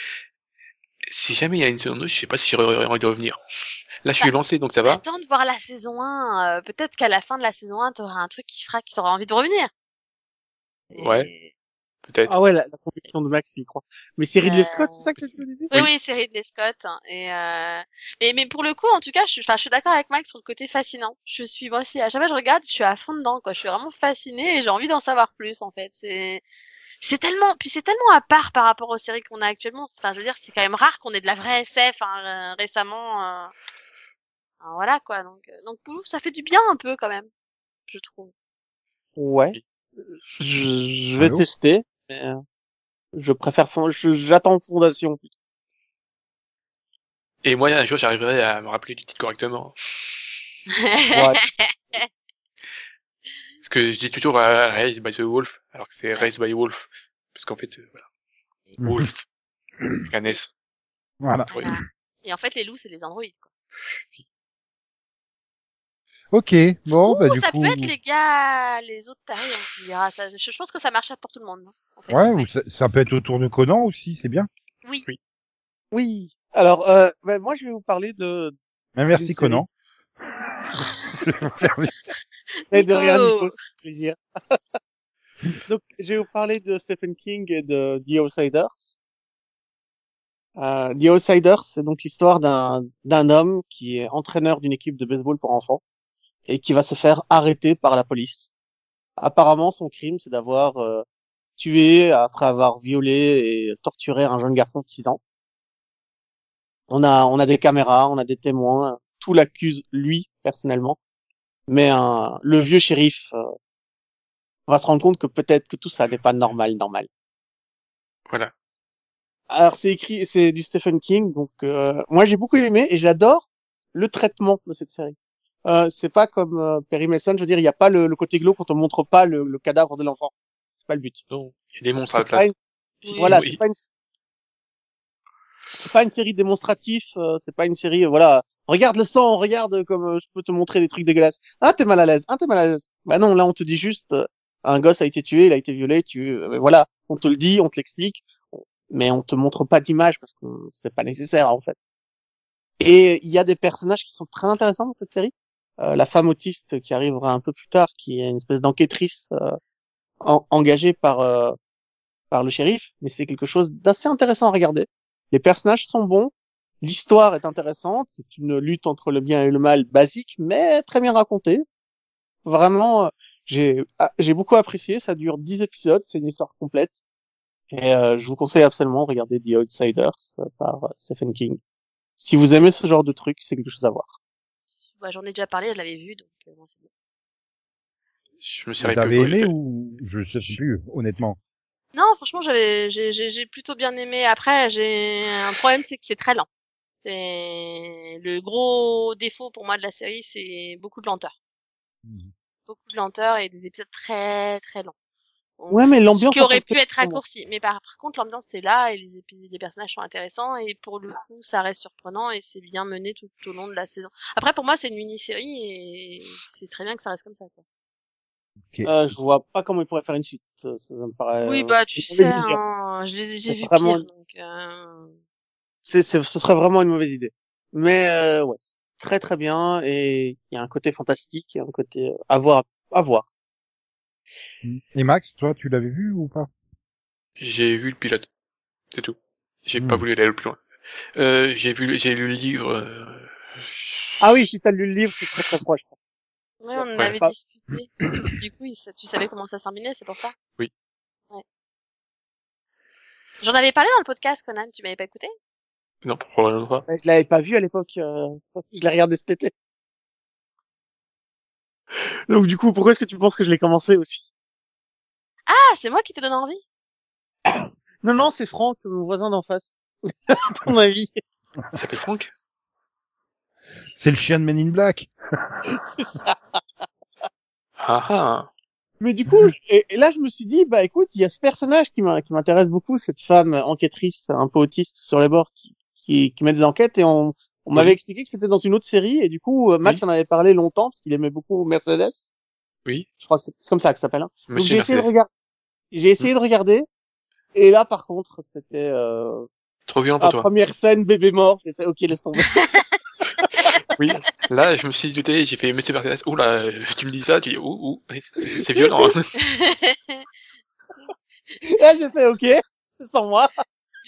Speaker 2: si jamais il y a une saison 2, je sais pas si j'aurais envie de revenir. Là, je suis lancé, donc ça va.
Speaker 3: Attends de voir la saison 1. euh, Peut-être qu'à la fin de la saison 1, t'auras un truc qui fera que t'auras envie de revenir. Et-
Speaker 2: Ouais. Peut-être.
Speaker 4: Ah ouais, la, la conviction de Max, il croit. Mais c'est Ridley
Speaker 3: Euh,
Speaker 4: Scott, c'est ça que tu veux dire?
Speaker 3: Oui, oui, c'est Ridley Scott. hein, Et euh... mais, mais pour le coup, en tout cas, je suis, enfin, je suis d'accord avec Max sur le côté fascinant. Je suis moi aussi. À chaque fois que je regarde, je suis à fond dedans. Quoi. Je suis vraiment fascinée et j'ai envie d'en savoir plus. En fait, c'est c'est tellement, puis c'est tellement à part par rapport aux séries qu'on a actuellement. Enfin, je veux dire, c'est quand même rare qu'on ait de la vraie SF hein, euh, récemment. euh. Enfin, voilà quoi. Donc, euh, donc ça fait du bien un peu quand même, je trouve.
Speaker 4: Ouais. Je, je vais
Speaker 1: Allô?
Speaker 4: tester, mais euh, je préfère, j'attends Fondation.
Speaker 2: Et moi, un jour, j'arriverai à me rappeler du titre correctement. *laughs*
Speaker 4: Ouais.
Speaker 2: Parce que je dis toujours euh, Raised by the Wolf, alors que c'est Raised by Wolf. Parce qu'en fait, euh, voilà. *laughs* Wolf. Avec un S.
Speaker 1: Voilà.
Speaker 3: Et en fait, les loups, c'est les androïdes. Quoi.
Speaker 1: Ok, bon, bah
Speaker 3: Ouh,
Speaker 1: du
Speaker 3: ça
Speaker 1: coup...
Speaker 3: peut être les gars, les autres tarés, on dira. Ça, je, pense que ça marche pour tout le monde. hein, en fait.
Speaker 1: Ouais, ou ça, ça peut être autour de Conan aussi, c'est bien.
Speaker 3: Oui.
Speaker 4: Oui. Alors, euh, ben, moi, je vais vous parler de,
Speaker 1: Mais merci
Speaker 4: Une série.
Speaker 1: Conan. *laughs*
Speaker 4: et de rien, Nico, c'est plaisir. *laughs* Donc, je vais vous parler de Stephen King et de The Outsiders. Euh, The Outsiders, c'est donc l'histoire d'un d'un homme qui est entraîneur d'une équipe de baseball pour enfants et qui va se faire arrêter par la police. Apparemment, son crime, c'est d'avoir euh, tué après avoir violé et torturé un jeune garçon de 6 ans. On a on a des caméras, on a des témoins, tout l'accuse lui personnellement, mais euh, le vieux shérif euh, va se rendre compte que peut-être que tout ça n'est pas normal normal.
Speaker 2: Voilà.
Speaker 4: Alors c'est écrit, c'est du Stephen King, donc euh, moi j'ai beaucoup aimé et j'adore le traitement de cette série. Euh, c'est pas comme euh, Perry Mason, je veux dire, il n'y a pas le, le côté glauque, on te montre pas le, le cadavre de l'enfant. C'est pas le but.
Speaker 2: Non. Il y a des monstres à la place.
Speaker 4: une-
Speaker 3: Oui.
Speaker 4: Voilà,
Speaker 2: Oui.
Speaker 4: c'est pas une, c'est pas une série démonstrative, euh, c'est pas une série, euh, voilà. Regarde le sang, regarde comme euh, je peux te montrer des trucs dégueulasses. Ah, t'es mal à l'aise, ah, t'es mal à l'aise. Bah non, là, on te dit juste, euh, un gosse a été tué, il a été violé, tu, euh, voilà. On te le dit, on te l'explique, mais on te montre pas d'image parce que c'est pas nécessaire, en fait. Et il y a des personnages qui sont très intéressants dans cette série. Euh, la femme autiste qui arrivera un peu plus tard, qui est une espèce d'enquêtrice euh, en- engagée par euh, par le shérif, mais c'est quelque chose d'assez intéressant à regarder. Les personnages sont bons, l'histoire est intéressante, c'est une lutte entre le bien et le mal basique, mais très bien racontée. Vraiment, euh, j'ai ah, j'ai beaucoup apprécié, ça dure 10 épisodes, c'est une histoire complète. Et euh, je vous conseille absolument de regarder The Outsiders euh, par euh, Stephen King. Si vous aimez ce genre de truc, c'est quelque chose à voir.
Speaker 3: Bah, J'en ai déjà parlé, je l'avais vu, donc euh, bon, c'est bon.
Speaker 2: Je me suis
Speaker 1: Vous aimé ou je sais plus, honnêtement?
Speaker 3: Non, franchement, j'avais, j'ai, j'ai, j'ai plutôt bien aimé. Après, j'ai un problème, c'est que c'est très lent. C'est le gros défaut pour moi de la série, c'est beaucoup de lenteur.
Speaker 1: Mhm.
Speaker 3: Beaucoup de lenteur et des épisodes très très lents. Donc,
Speaker 4: Ouais, mais l'ambiance
Speaker 3: qui aurait pu être raccourci. Mais par, par contre, l'ambiance c'est là et les épisodes, les personnages sont intéressants et pour le coup, ça reste surprenant et c'est bien mené tout au long de la saison. Après, pour moi, c'est une mini-série et c'est très bien que ça reste comme ça. Quoi.
Speaker 1: Ok.
Speaker 4: Euh, je vois pas comment il pourrait faire une suite. Ça, ça me paraît.
Speaker 3: oui,
Speaker 4: euh,
Speaker 3: bah tu sais, hein, je les ai, j'ai vu
Speaker 4: vraiment-
Speaker 3: pire. Donc, euh...
Speaker 4: c'est, c'est- ce serait vraiment une mauvaise idée. Mais euh, ouais, c'est très très bien et il y a un côté fantastique, il y a un côté euh, à voir, à voir.
Speaker 1: Et Max, toi, tu l'avais vu ou pas?
Speaker 2: J'ai vu le pilote. C'est tout. J'ai
Speaker 1: Hmm.
Speaker 2: pas voulu aller le plus loin. Euh, j'ai vu, j'ai lu le livre. euh,
Speaker 4: Ah oui, si t'as lu le livre, c'est très très proche.
Speaker 3: Ouais, on en
Speaker 2: Ouais.
Speaker 3: avait
Speaker 4: Pas-
Speaker 3: discuté. du coup, tu savais comment ça se terminait, c'est pour ça?
Speaker 2: Oui.
Speaker 3: Ouais. J'en avais parlé dans le podcast, Conan, tu m'avais pas écouté?
Speaker 2: Non, probablement pas.
Speaker 4: Mais Je l'avais pas vu à l'époque. euh, Je l'ai regardé cet été. Donc du coup, pourquoi est-ce que tu penses que je l'ai commencé aussi?
Speaker 3: Ah, c'est moi qui te donne envie *coughs*
Speaker 4: Non, non, c'est Franck, mon voisin d'en face. *laughs* ton avis
Speaker 2: Il s'appelle Franck?
Speaker 1: C'est le chien de Men in Black. *laughs*
Speaker 2: Ah ah.
Speaker 4: Mais du coup, et, et là, je me suis dit, bah écoute, il y a ce personnage qui m'a- qui m'intéresse beaucoup, cette femme enquêtrice un peu autiste sur les bords qui, qui, qui met des enquêtes et on, on m'avait
Speaker 2: Oui.
Speaker 4: expliqué que c'était dans une autre série et du coup, Max
Speaker 2: Oui.
Speaker 4: en avait parlé longtemps parce qu'il aimait beaucoup Mercedes.
Speaker 2: Oui.
Speaker 4: Je crois que c'est comme ça que ça s'appelle. Hein. Donc j'ai essayé de regarder. J'ai essayé de regarder et là, par contre, c'était euh,
Speaker 2: Trop violent pour toi.
Speaker 4: première scène bébé mort. J'ai fait ok, laisse tomber. *laughs* *laughs*
Speaker 2: Oui, là, je me suis douté, j'ai fait Monsieur Mercedes, oula, euh, tu me dis ça, tu dis, ouh, ouh, c'est c'est violent. hein. *laughs*
Speaker 4: Et là, j'ai fait, ok, c'est sans moi.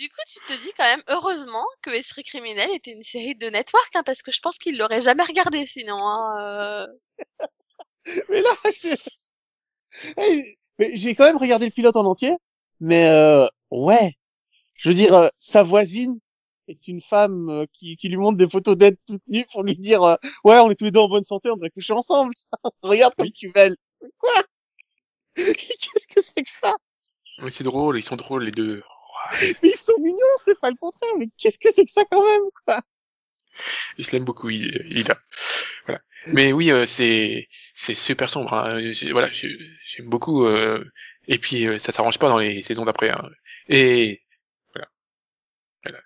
Speaker 3: Du coup, tu te dis quand même, heureusement que Esprit criminel était une série de network, hein, parce que je pense qu'il l'aurait jamais regardé sinon. Hein, euh.
Speaker 4: Mais là, j'ai, Hey, mais j'ai quand même regardé le pilote en entier. Mais, euh, ouais. Je veux dire, euh, sa voisine est une femme euh, qui, qui lui montre des photos d'elle toute nue pour lui dire, euh, ouais, on est tous les deux en bonne santé, on devrait coucher ensemble. *laughs* Regarde comme tu es belle. Quoi? *laughs* Qu'est-ce que c'est que ça?
Speaker 2: Mais c'est drôle, ils sont drôles les deux.
Speaker 4: Mais ils sont mignons, c'est pas le contraire, mais qu'est-ce que c'est que ça quand même, quoi?
Speaker 2: Il se l'aime beaucoup, il, il est là. Voilà. Mais oui, euh, c'est c'est super sombre. hein. J'ai- Voilà, j'ai- j'aime beaucoup. euh, et puis euh, ça s'arrange pas dans les saisons d'après. hein. Et voilà, voilà,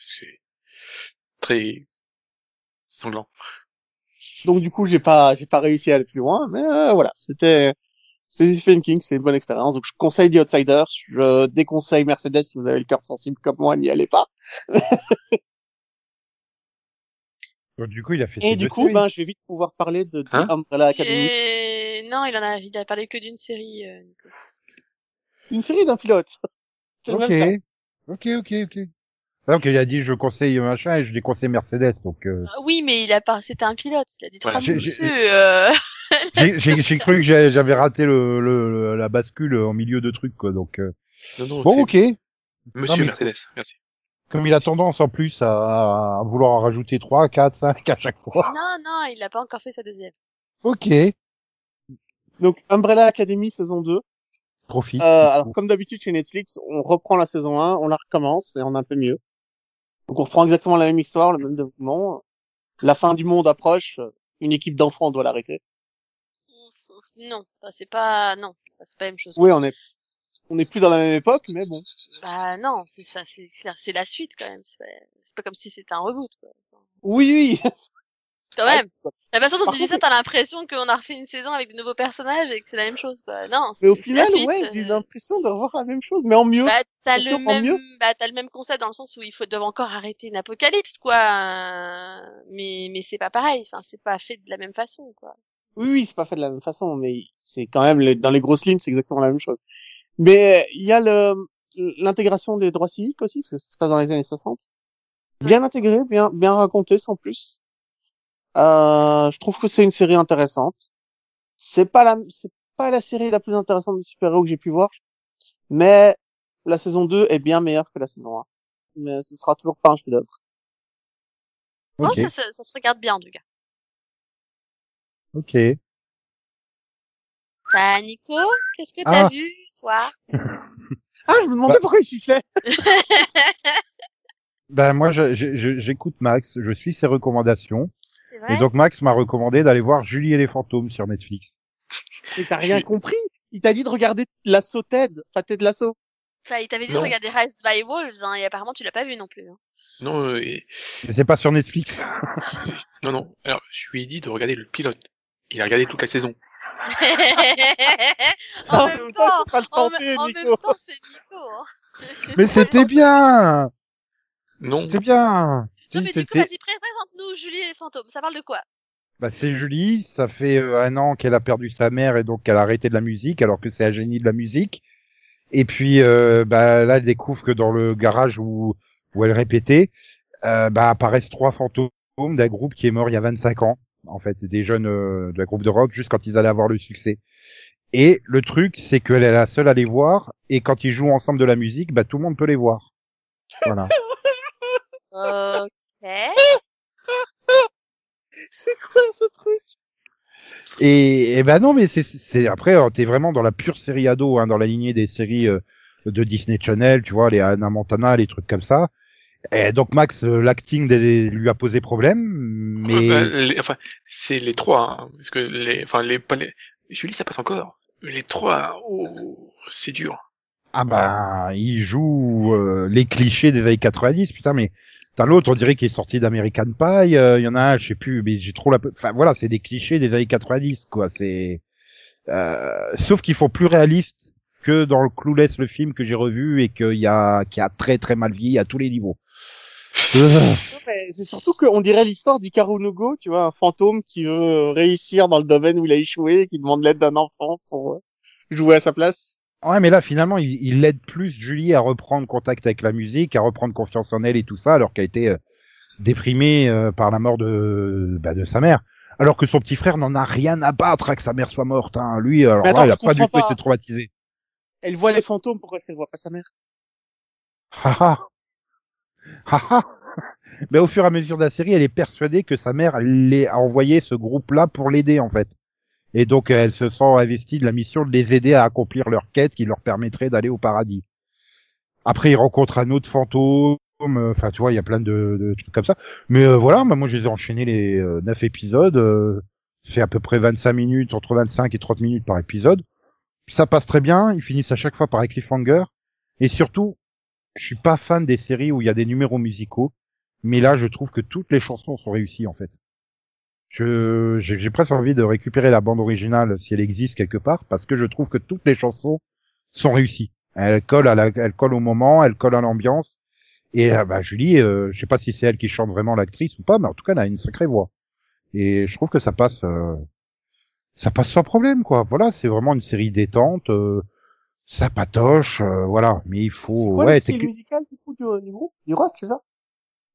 Speaker 2: c'est très sanglant.
Speaker 4: Donc du coup, j'ai pas, j'ai pas réussi à aller plus loin, mais euh, voilà, c'était, c'est Stephen King, c'était une bonne expérience. Donc je conseille The Outsider, je déconseille Mercedes si vous avez le cœur sensible comme moi, n'y allez pas. *laughs*
Speaker 1: Donc, du coup, il a fait
Speaker 4: Et du coup,
Speaker 1: séries.
Speaker 4: ben, je vais vite pouvoir parler de, de
Speaker 2: Hein
Speaker 4: Umbrella Academy,
Speaker 3: Et... Non, il en a, il a parlé que d'une série. euh, Nico.
Speaker 4: une série d'un pilote. C'est
Speaker 1: Ok. Ok, ok, ok. Ah, Donc il a dit je conseille machin et je déconseille Mercedes. Donc euh,
Speaker 3: Ah Oui, mais il a pas, c'était un pilote. Il a dit trois
Speaker 1: j'ai-
Speaker 3: dessus. euh.
Speaker 1: J'ai- j'ai j'ai cru que j'avais raté le, le, le- la bascule en milieu de truc quoi. Donc euh,
Speaker 2: Non, non,
Speaker 1: bon, ok.
Speaker 2: Monsieur
Speaker 1: Non, mais-
Speaker 2: Mercedes, merci.
Speaker 1: Comme il a tendance en plus à, à vouloir en rajouter 3, 4, 5 à chaque fois.
Speaker 3: Non, non, il a pas encore fait sa deuxième.
Speaker 1: Ok.
Speaker 4: Donc Umbrella Academy saison 2.
Speaker 1: Profite.
Speaker 4: Euh, alors comme d'habitude chez Netflix, on reprend la saison 1, on la recommence et on est un peu mieux. Donc on reprend exactement la même histoire, le même développement. La fin du monde approche, une équipe d'enfants doit l'arrêter.
Speaker 3: Non, c'est pas, non, c'est pas la même chose.
Speaker 4: Oui, on est, on est plus dans la même époque, mais bon.
Speaker 3: Bah non, c'est, ça, c'est, la suite quand même. C'est pas, c'est pas comme si c'était un reboot. Quoi.
Speaker 4: Oui, oui.
Speaker 3: Quand même. La façon dont
Speaker 4: Par
Speaker 3: tu dis ça, t'as l'impression qu'on a refait une saison avec de nouveaux personnages et que c'est la même chose. Quoi. Non.
Speaker 4: Mais au final,
Speaker 3: suite,
Speaker 4: ouais,
Speaker 3: euh.
Speaker 4: j'ai eu l'impression de revoir la même chose, mais en mieux.
Speaker 3: Bah, t'as le même,
Speaker 4: mieux.
Speaker 3: bah, t'as le même concept dans le sens où il faut, doivent encore arrêter une apocalypse, quoi. euh, Mais, mais c'est pas pareil. Enfin, c'est pas fait de la même façon, quoi.
Speaker 4: Oui, oui, c'est pas fait de la même façon, mais c'est quand même dans les grosses lignes, c'est exactement la même chose. Mais il y a le l'intégration des droits civiques aussi, parce que ça se passe dans les années 60. Bien intégré, bien bien raconté, sans plus. Euh, je trouve que c'est une série intéressante. C'est pas la c'est pas la série la plus intéressante des super-héros que j'ai pu voir, mais la saison 2 est bien meilleure que la saison 1. Mais ce sera toujours pas un chef-d'œuvre.
Speaker 3: Non,
Speaker 1: Ok.
Speaker 3: ça, se- ça se regarde bien, en tout cas.
Speaker 1: Ok.
Speaker 3: T'as Nico, qu'est-ce que t'as
Speaker 1: Ah.
Speaker 3: vu, toi? *laughs*
Speaker 4: Ah, je me demandais
Speaker 1: Bah.
Speaker 4: pourquoi il sifflait. *laughs*
Speaker 1: Ben moi je- je- je- j'écoute Max, je suis ses recommandations
Speaker 3: C'est vrai?
Speaker 1: et donc Max m'a recommandé d'aller voir Julie et les fantômes sur Netflix.
Speaker 4: Mais t'as rien compris? Il t'a dit de regarder l'assaut Ted, pas Ted Lasso.
Speaker 3: Enfin, il t'avait dit
Speaker 2: Non.
Speaker 3: de regarder Raised by Wolves, hein, et apparemment tu l'as pas vu non plus. Hein.
Speaker 2: Non, euh, et-
Speaker 1: Mais c'est pas sur Netflix. *laughs*
Speaker 2: non, non. Alors, je lui ai dit de regarder le pilote. Il a regardé toute la saison. *laughs*
Speaker 3: en
Speaker 4: En
Speaker 3: même temps,
Speaker 4: le tenter,
Speaker 3: en même temps, c'est Nico. Hein. *laughs*
Speaker 1: Mais c'était bien.
Speaker 2: Non.
Speaker 1: C'était bien.
Speaker 3: Non, mais du coup, vas-y, pré- présente-nous Julie et les fantômes. Ça parle de quoi?
Speaker 1: Bah, c'est Julie, ça fait euh, un an qu'elle a perdu sa mère et donc qu'elle a arrêté de la musique alors que c'est un génie de la musique. Et puis euh, bah, là, elle découvre que dans le garage où, où elle répétait, euh, bah, apparaissent trois fantômes d'un groupe qui est mort il y a 25 ans, en fait, des jeunes euh, d'un groupe de rock juste quand ils allaient avoir le succès. Et le truc, c'est qu'elle est la seule à les voir et quand ils jouent ensemble de la musique, bah, tout le monde peut les voir. Voilà. *laughs*
Speaker 3: Ok.
Speaker 4: C'est quoi ce truc?
Speaker 1: Et, et ben non, mais c'est, c'est après, euh, t'es vraiment dans la pure série ado, hein, dans la lignée des séries euh, de Disney Channel, tu vois, les Anna Montana, les trucs comme ça. Et donc Max, euh, l'acting lui a posé problème, mais
Speaker 2: Ouais, bah, les- enfin, c'est les trois, hein, parce que les, enfin, les, pas les, Julie, ça passe encore. Les trois, oh, c'est dur.
Speaker 1: ah bah il joue euh, les clichés des années 90, putain, mais t'as l'autre, on dirait qu'il est sorti d'American Pie. euh, Il y en a un, je sais plus, mais j'ai trop la, enfin voilà, c'est des clichés des années 90, quoi. C'est, euh, sauf qu'ils font plus réaliste que dans le Clueless, le film que j'ai revu et qu'il y a, qui a très très mal vieilli à tous les niveaux.
Speaker 4: C'est surtout qu'on dirait l'histoire d'Ikaru no Go, tu vois, un fantôme qui veut euh, réussir dans le domaine où il a échoué, qui demande l'aide d'un enfant pour euh, jouer à sa place.
Speaker 1: Ouais, mais là, finalement, il, il aide plus Julie à reprendre contact avec la musique, à reprendre confiance en elle et tout ça, alors qu'elle a été euh, déprimée euh, par la mort de, bah, de sa mère. Alors que son petit frère n'en a rien à battre à que sa mère soit morte. Hein. Lui, alors
Speaker 4: Mais attends,
Speaker 1: là, il a pas du tout été traumatisé.
Speaker 4: Elle voit les fantômes, pourquoi est-ce qu'elle voit pas sa mère?
Speaker 1: Haha. Haha. Mais au fur et à mesure de la série, elle est persuadée que sa mère elle a envoyé ce groupe-là pour l'aider, en fait. Et donc, elle se sent investie de la mission de les aider à accomplir leur quête qui leur permettrait d'aller au paradis. Après, il rencontre un autre fantôme. euh, Enfin, tu vois, il y a plein de, de trucs comme ça. Mais euh, voilà, bah, moi, je les ai enchaînés les euh, 9 épisodes. Euh, fait à peu près 25 minutes, entre 25 et 30 minutes par épisode. Ça passe très bien. Ils finissent à chaque fois par un cliffhanger. Et surtout, je suis pas fan des séries où il y a des numéros musicaux, mais là je trouve que toutes les chansons sont réussies en fait. Je j'ai presque envie de récupérer la bande originale si elle existe quelque part parce que je trouve que toutes les chansons sont réussies. Elles collent à la, elles collent au moment, elles collent à l'ambiance. Et euh, bah Julie, euh, je sais pas si c'est elle qui chante vraiment l'actrice ou pas, mais en tout cas elle a une sacrée voix. Et je trouve que ça passe, euh, ça passe sans problème quoi. Voilà, c'est vraiment une série détente. euh, ça patoche, euh, voilà. Mais il
Speaker 4: C'est
Speaker 1: faut,
Speaker 4: quoi
Speaker 1: ouais,
Speaker 4: le style musical du coup du, du groupe? Du rock, c'est ça?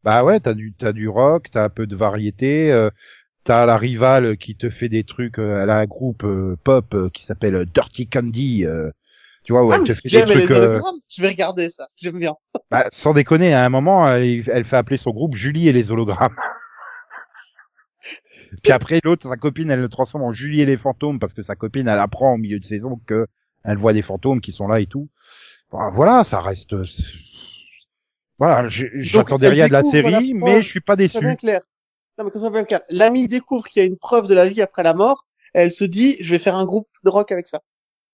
Speaker 1: Bah ouais, t'as du t'as du rock, t'as un peu de variété, euh, t'as la rivale qui te fait des trucs, euh, elle a un groupe euh, pop euh, qui s'appelle Dirty Candy, euh, tu vois où
Speaker 4: Ah,
Speaker 1: elle te fait des
Speaker 4: J'aime les
Speaker 1: trucs,
Speaker 4: hologrammes, je vais regarder ça, j'aime bien. *laughs*
Speaker 1: bah, sans déconner, à un moment elle, elle fait appeler son groupe Julie et les hologrammes. *laughs* Puis après l'autre, sa copine, elle le transforme en Julie et les fantômes parce que sa copine, elle apprend au milieu de saison que elle voit des fantômes qui sont là et tout. Bon, voilà, ça reste. Voilà, j'attendais rien de la série, mais je suis pas déçu.
Speaker 4: C'est bien clair. Non mais bien clair. L'ami découvre qu'il y a une preuve de la vie après la mort, et elle se dit, je vais faire un groupe de rock avec ça.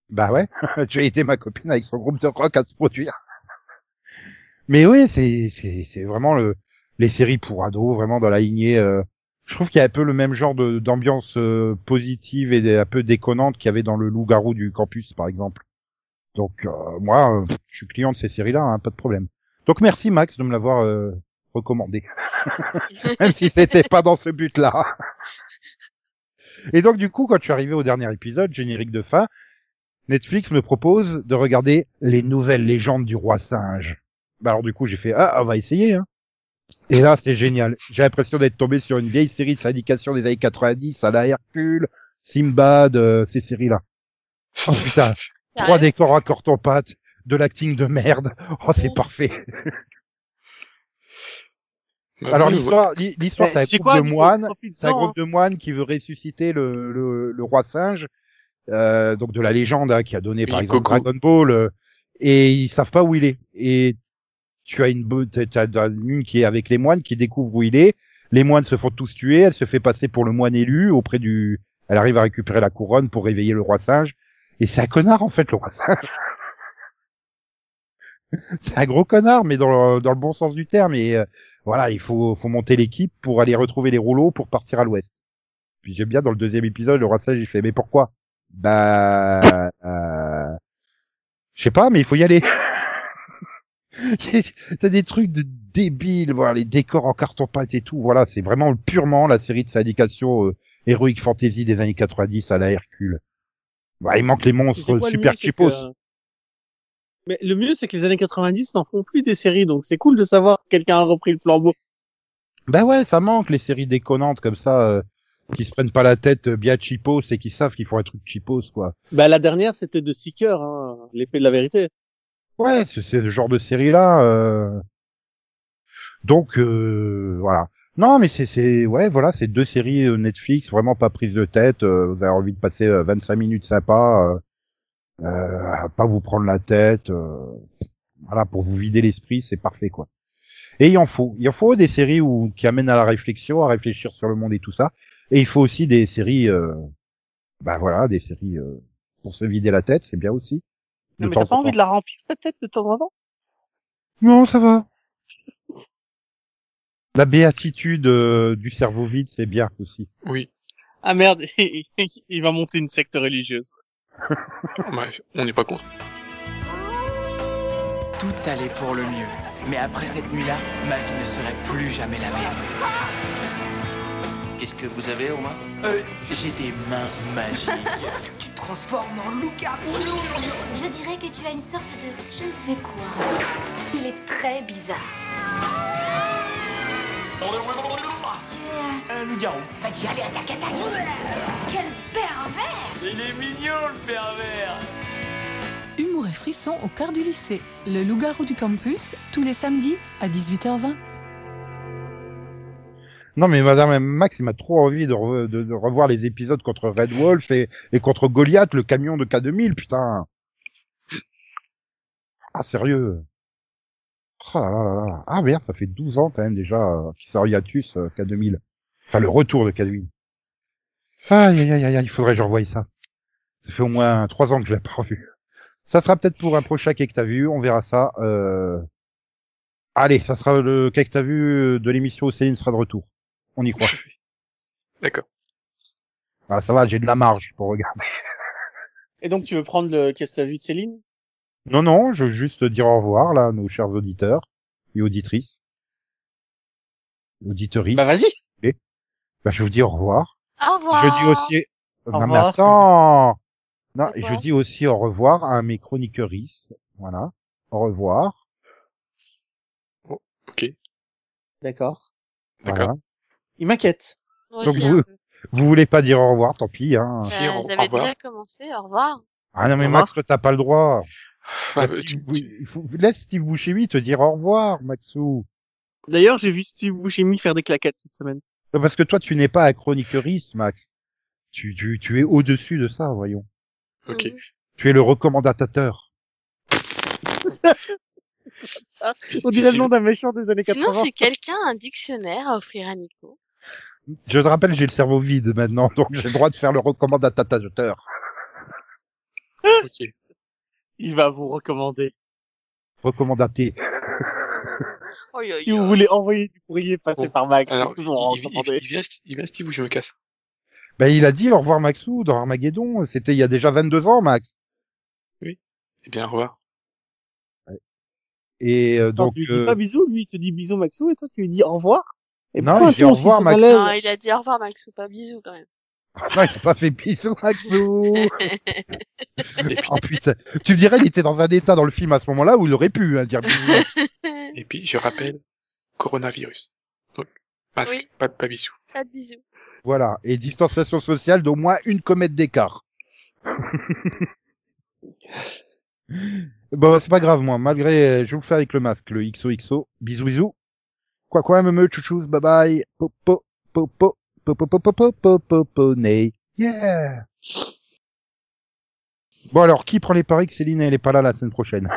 Speaker 1: Bah ouais, *laughs* j'ai été ma copine avec son groupe de rock à se produire. Mais oui, c'est c'est c'est vraiment le les séries pour ados, vraiment dans la lignée. euh, je trouve qu'il y a un peu le même genre d'ambiance euh, positive et un peu déconnante qu'il y avait dans le Loup-garou du campus, par exemple. Donc euh, moi, euh, je suis client de ces séries-là, hein, pas de problème. Donc merci Max de me l'avoir euh, recommandé, *laughs* même si c'était pas dans ce but-là. Et donc du coup, quand je suis arrivé au dernier épisode, générique de fin, Netflix me propose de regarder les nouvelles légendes du roi singe. Bah alors du coup j'ai fait ah on va essayer hein. Et là c'est génial. J'ai l'impression d'être tombé sur une vieille série de syndication des années 90 à la Hercule, Simbad, euh, ces séries là. Oh *laughs* putain, trois décors à carton-pâte, de l'acting de merde. Oh c'est parfait.
Speaker 2: Bah,
Speaker 1: Alors
Speaker 2: oui,
Speaker 1: l'histoire, l'hi- l'histoire c'est un groupe
Speaker 4: quoi,
Speaker 1: de moines, c'est un groupe de moines qui veut ressusciter le, le, le roi singe, euh, donc de la légende hein, qui a donné par exemple. Dragon Ball, euh, et ils savent pas où il est. Et tu as une t'as une qui est avec les moines qui découvre où il est. Les moines se font tous tuer. Elle se fait passer pour le moine élu auprès du. Elle arrive à récupérer la couronne pour réveiller le roi singe. Et c'est un connard en fait le roi singe. *laughs* c'est un gros connard, mais dans le, dans le bon sens du terme. Et euh, voilà, il faut, faut monter l'équipe pour aller retrouver les rouleaux pour partir à l'ouest. Puis j'aime bien dans le deuxième épisode, le roi singe il fait mais pourquoi? Bah, euh, je sais pas, mais il faut y aller. *laughs* T'as des trucs de débiles, voilà, les décors en carton pâte et tout. Voilà, c'est vraiment purement la série de syndication euh, Heroic Fantasy des années 90 à la Hercule. Bah, il manque les monstres
Speaker 4: quoi le
Speaker 1: super cheapos.
Speaker 4: que- Mais le mieux, c'est que les années 90 n'en font plus des séries, donc c'est cool de savoir que quelqu'un a repris le flambeau.
Speaker 1: Bah ouais, ça manque les séries déconnantes comme ça, euh, qui se prennent pas la tête euh, bien cheapos et qui savent qu'ils font un truc cheapos, quoi.
Speaker 4: Bah, la dernière, c'était de Seeker, hein, l'épée de la vérité.
Speaker 1: Ouais, c'est ce genre de série-là. euh. Donc, euh, voilà. Non, mais c'est, c'est, ouais, voilà, c'est deux séries euh, Netflix, vraiment pas prises de tête. vous avez envie de passer euh, 25 minutes sympa, euh, pas vous prendre la tête. voilà, pour vous vider l'esprit, c'est parfait, quoi. Et il en faut. Il en faut des séries où, qui amènent à la réflexion, à réfléchir sur le monde et tout ça. Et il faut aussi des séries, bah voilà, des séries pour se vider la tête, c'est bien aussi.
Speaker 4: Non, mais t'as pas
Speaker 1: en
Speaker 4: envie de la remplir ta tête de temps en temps?
Speaker 1: Non, ça va. *laughs* La béatitude euh, du cerveau vide, c'est bien aussi.
Speaker 2: Oui.
Speaker 4: Ah merde, *laughs* il va monter une secte religieuse. *laughs*
Speaker 2: Bah, on n'est pas contre.
Speaker 7: Tout allait pour le mieux. Mais après cette nuit-là, ma vie ne serait plus jamais la même.
Speaker 8: Qu'est-ce que vous avez, Romain
Speaker 7: Euh, j'ai des mains magiques. *laughs* tu te transformes en loup-garou.
Speaker 9: Je dirais que tu as une sorte de je ne sais quoi. Il est très bizarre. Tu es un...
Speaker 7: Un loup-garou.
Speaker 9: Vas-y, allez, attaque, attaque Quel pervers
Speaker 7: Il est mignon, le pervers.
Speaker 10: Humour et frisson au cœur du lycée. Le loup-garou du campus, tous les samedis à 18h20.
Speaker 1: Non mais madame Max, il m'a trop envie de, re- de- revoir les épisodes contre Red Wolf et, et contre Goliath, le camion de K2000, putain. Ah sérieux. Oh là là là. Ah merde, ça fait 12 ans quand même déjà euh, qu'il sort hiatus euh, K2000. Enfin le retour de K2000. Aïe aïe aïe aïe, il faudrait que je revoie ça. Ça fait au moins 3 ans que je l'ai pas revu. Ça sera peut-être pour un prochain quai que t'as vu, on verra ça. Euh... Allez, ça sera le quai que t'as vu de l'émission où Céline sera de retour. On y croit. *laughs*
Speaker 2: D'accord.
Speaker 1: Voilà, ça va, j'ai de la marge pour regarder.
Speaker 4: Et donc, tu veux prendre le qu'est-ce que t'as vu de Céline?
Speaker 1: Non, non, je veux juste dire au revoir, là, à nos chers auditeurs et auditrices. Auditeuristes.
Speaker 4: Bah, vas-y.
Speaker 1: Bah, je vous dis au revoir.
Speaker 3: Au revoir.
Speaker 1: Je dis aussi...
Speaker 4: Au
Speaker 1: non, mais
Speaker 4: revoir.
Speaker 1: attends Non, je dis aussi au revoir à mes chroniqueuristes. Voilà. Au revoir.
Speaker 2: Ok.
Speaker 4: D'accord.
Speaker 2: D'accord.
Speaker 1: Voilà.
Speaker 4: Il m'inquiète.
Speaker 1: Donc vous, vous voulez pas dire au revoir, tant pis, hein.
Speaker 2: Si,
Speaker 3: Euh,
Speaker 2: au- au
Speaker 3: J'avais déjà commencé. Au revoir.
Speaker 1: Ah non, mais. Max, t'as pas le droit.
Speaker 2: Ah,
Speaker 1: Laisse
Speaker 2: bah,
Speaker 1: Steve
Speaker 2: tu-
Speaker 1: Bou-
Speaker 2: tu-
Speaker 1: il faut- Laisse Steve Buscemi te dire au revoir, Maxou.
Speaker 4: D'ailleurs, j'ai vu Steve Buscemi faire des claquettes cette semaine.
Speaker 1: Non, Parce que toi, tu n'es pas un chroniqueuriste, Max. Tu, tu, tu es au-dessus de ça, voyons.
Speaker 2: Ok.
Speaker 1: Tu es le recommandatateur. *laughs*
Speaker 4: On dirait le nom d'un méchant des années
Speaker 3: Sinon,
Speaker 4: 80.
Speaker 3: si quelqu'un a un dictionnaire à offrir à Nico.
Speaker 1: Je te rappelle, j'ai le cerveau vide maintenant, *laughs* donc j'ai le droit de faire le recommandatateur.
Speaker 2: Ok.
Speaker 4: Il va vous recommander.
Speaker 1: Recommandaté.
Speaker 3: Oh, yo,
Speaker 4: Si vous voulez envoyer du courrier, passez
Speaker 2: Bon.
Speaker 4: par Max.
Speaker 2: Alors,
Speaker 4: toujours en
Speaker 2: il, il-
Speaker 4: recommandé.
Speaker 2: il vient, il vient Steve ou je me casse
Speaker 1: Ben, il a dit au revoir Maxou dans Armageddon. C'était il y a déjà 22 ans, Max.
Speaker 2: Eh bien, au revoir.
Speaker 1: Et euh, donc,
Speaker 4: tu lui dis
Speaker 1: euh,
Speaker 4: pas bisous, lui il te dit bisous Maxou et toi tu lui dis au revoir? Et
Speaker 1: Non, il dit au revoir,
Speaker 4: c'est
Speaker 1: Max.
Speaker 4: malaise
Speaker 3: Non, il a dit au revoir, Max, ou pas bisous, quand même.
Speaker 1: non, il a pas fait bisous, Maxou. *laughs* Oh putain. Tu me dirais, il était dans un état dans le film à ce moment-là où il aurait pu hein, dire bisous. *laughs*
Speaker 2: et puis, je rappelle, coronavirus. Donc, masque,
Speaker 3: Oui.
Speaker 2: pas, pas bisous.
Speaker 3: Pas de bisous.
Speaker 1: voilà. Et distanciation sociale d'au moins une comète d'écart. *laughs* bon, c'est pas grave, moi. Malgré, je vous le fais avec le masque, le XOXO. Bisous, bisous. Quoi, quoi, me chouchous, bye bye. Popo, popo, popo, popo, popo, popo, ney. Yeah. Bon alors, qui prend les paris que Céline elle est pas là la semaine prochaine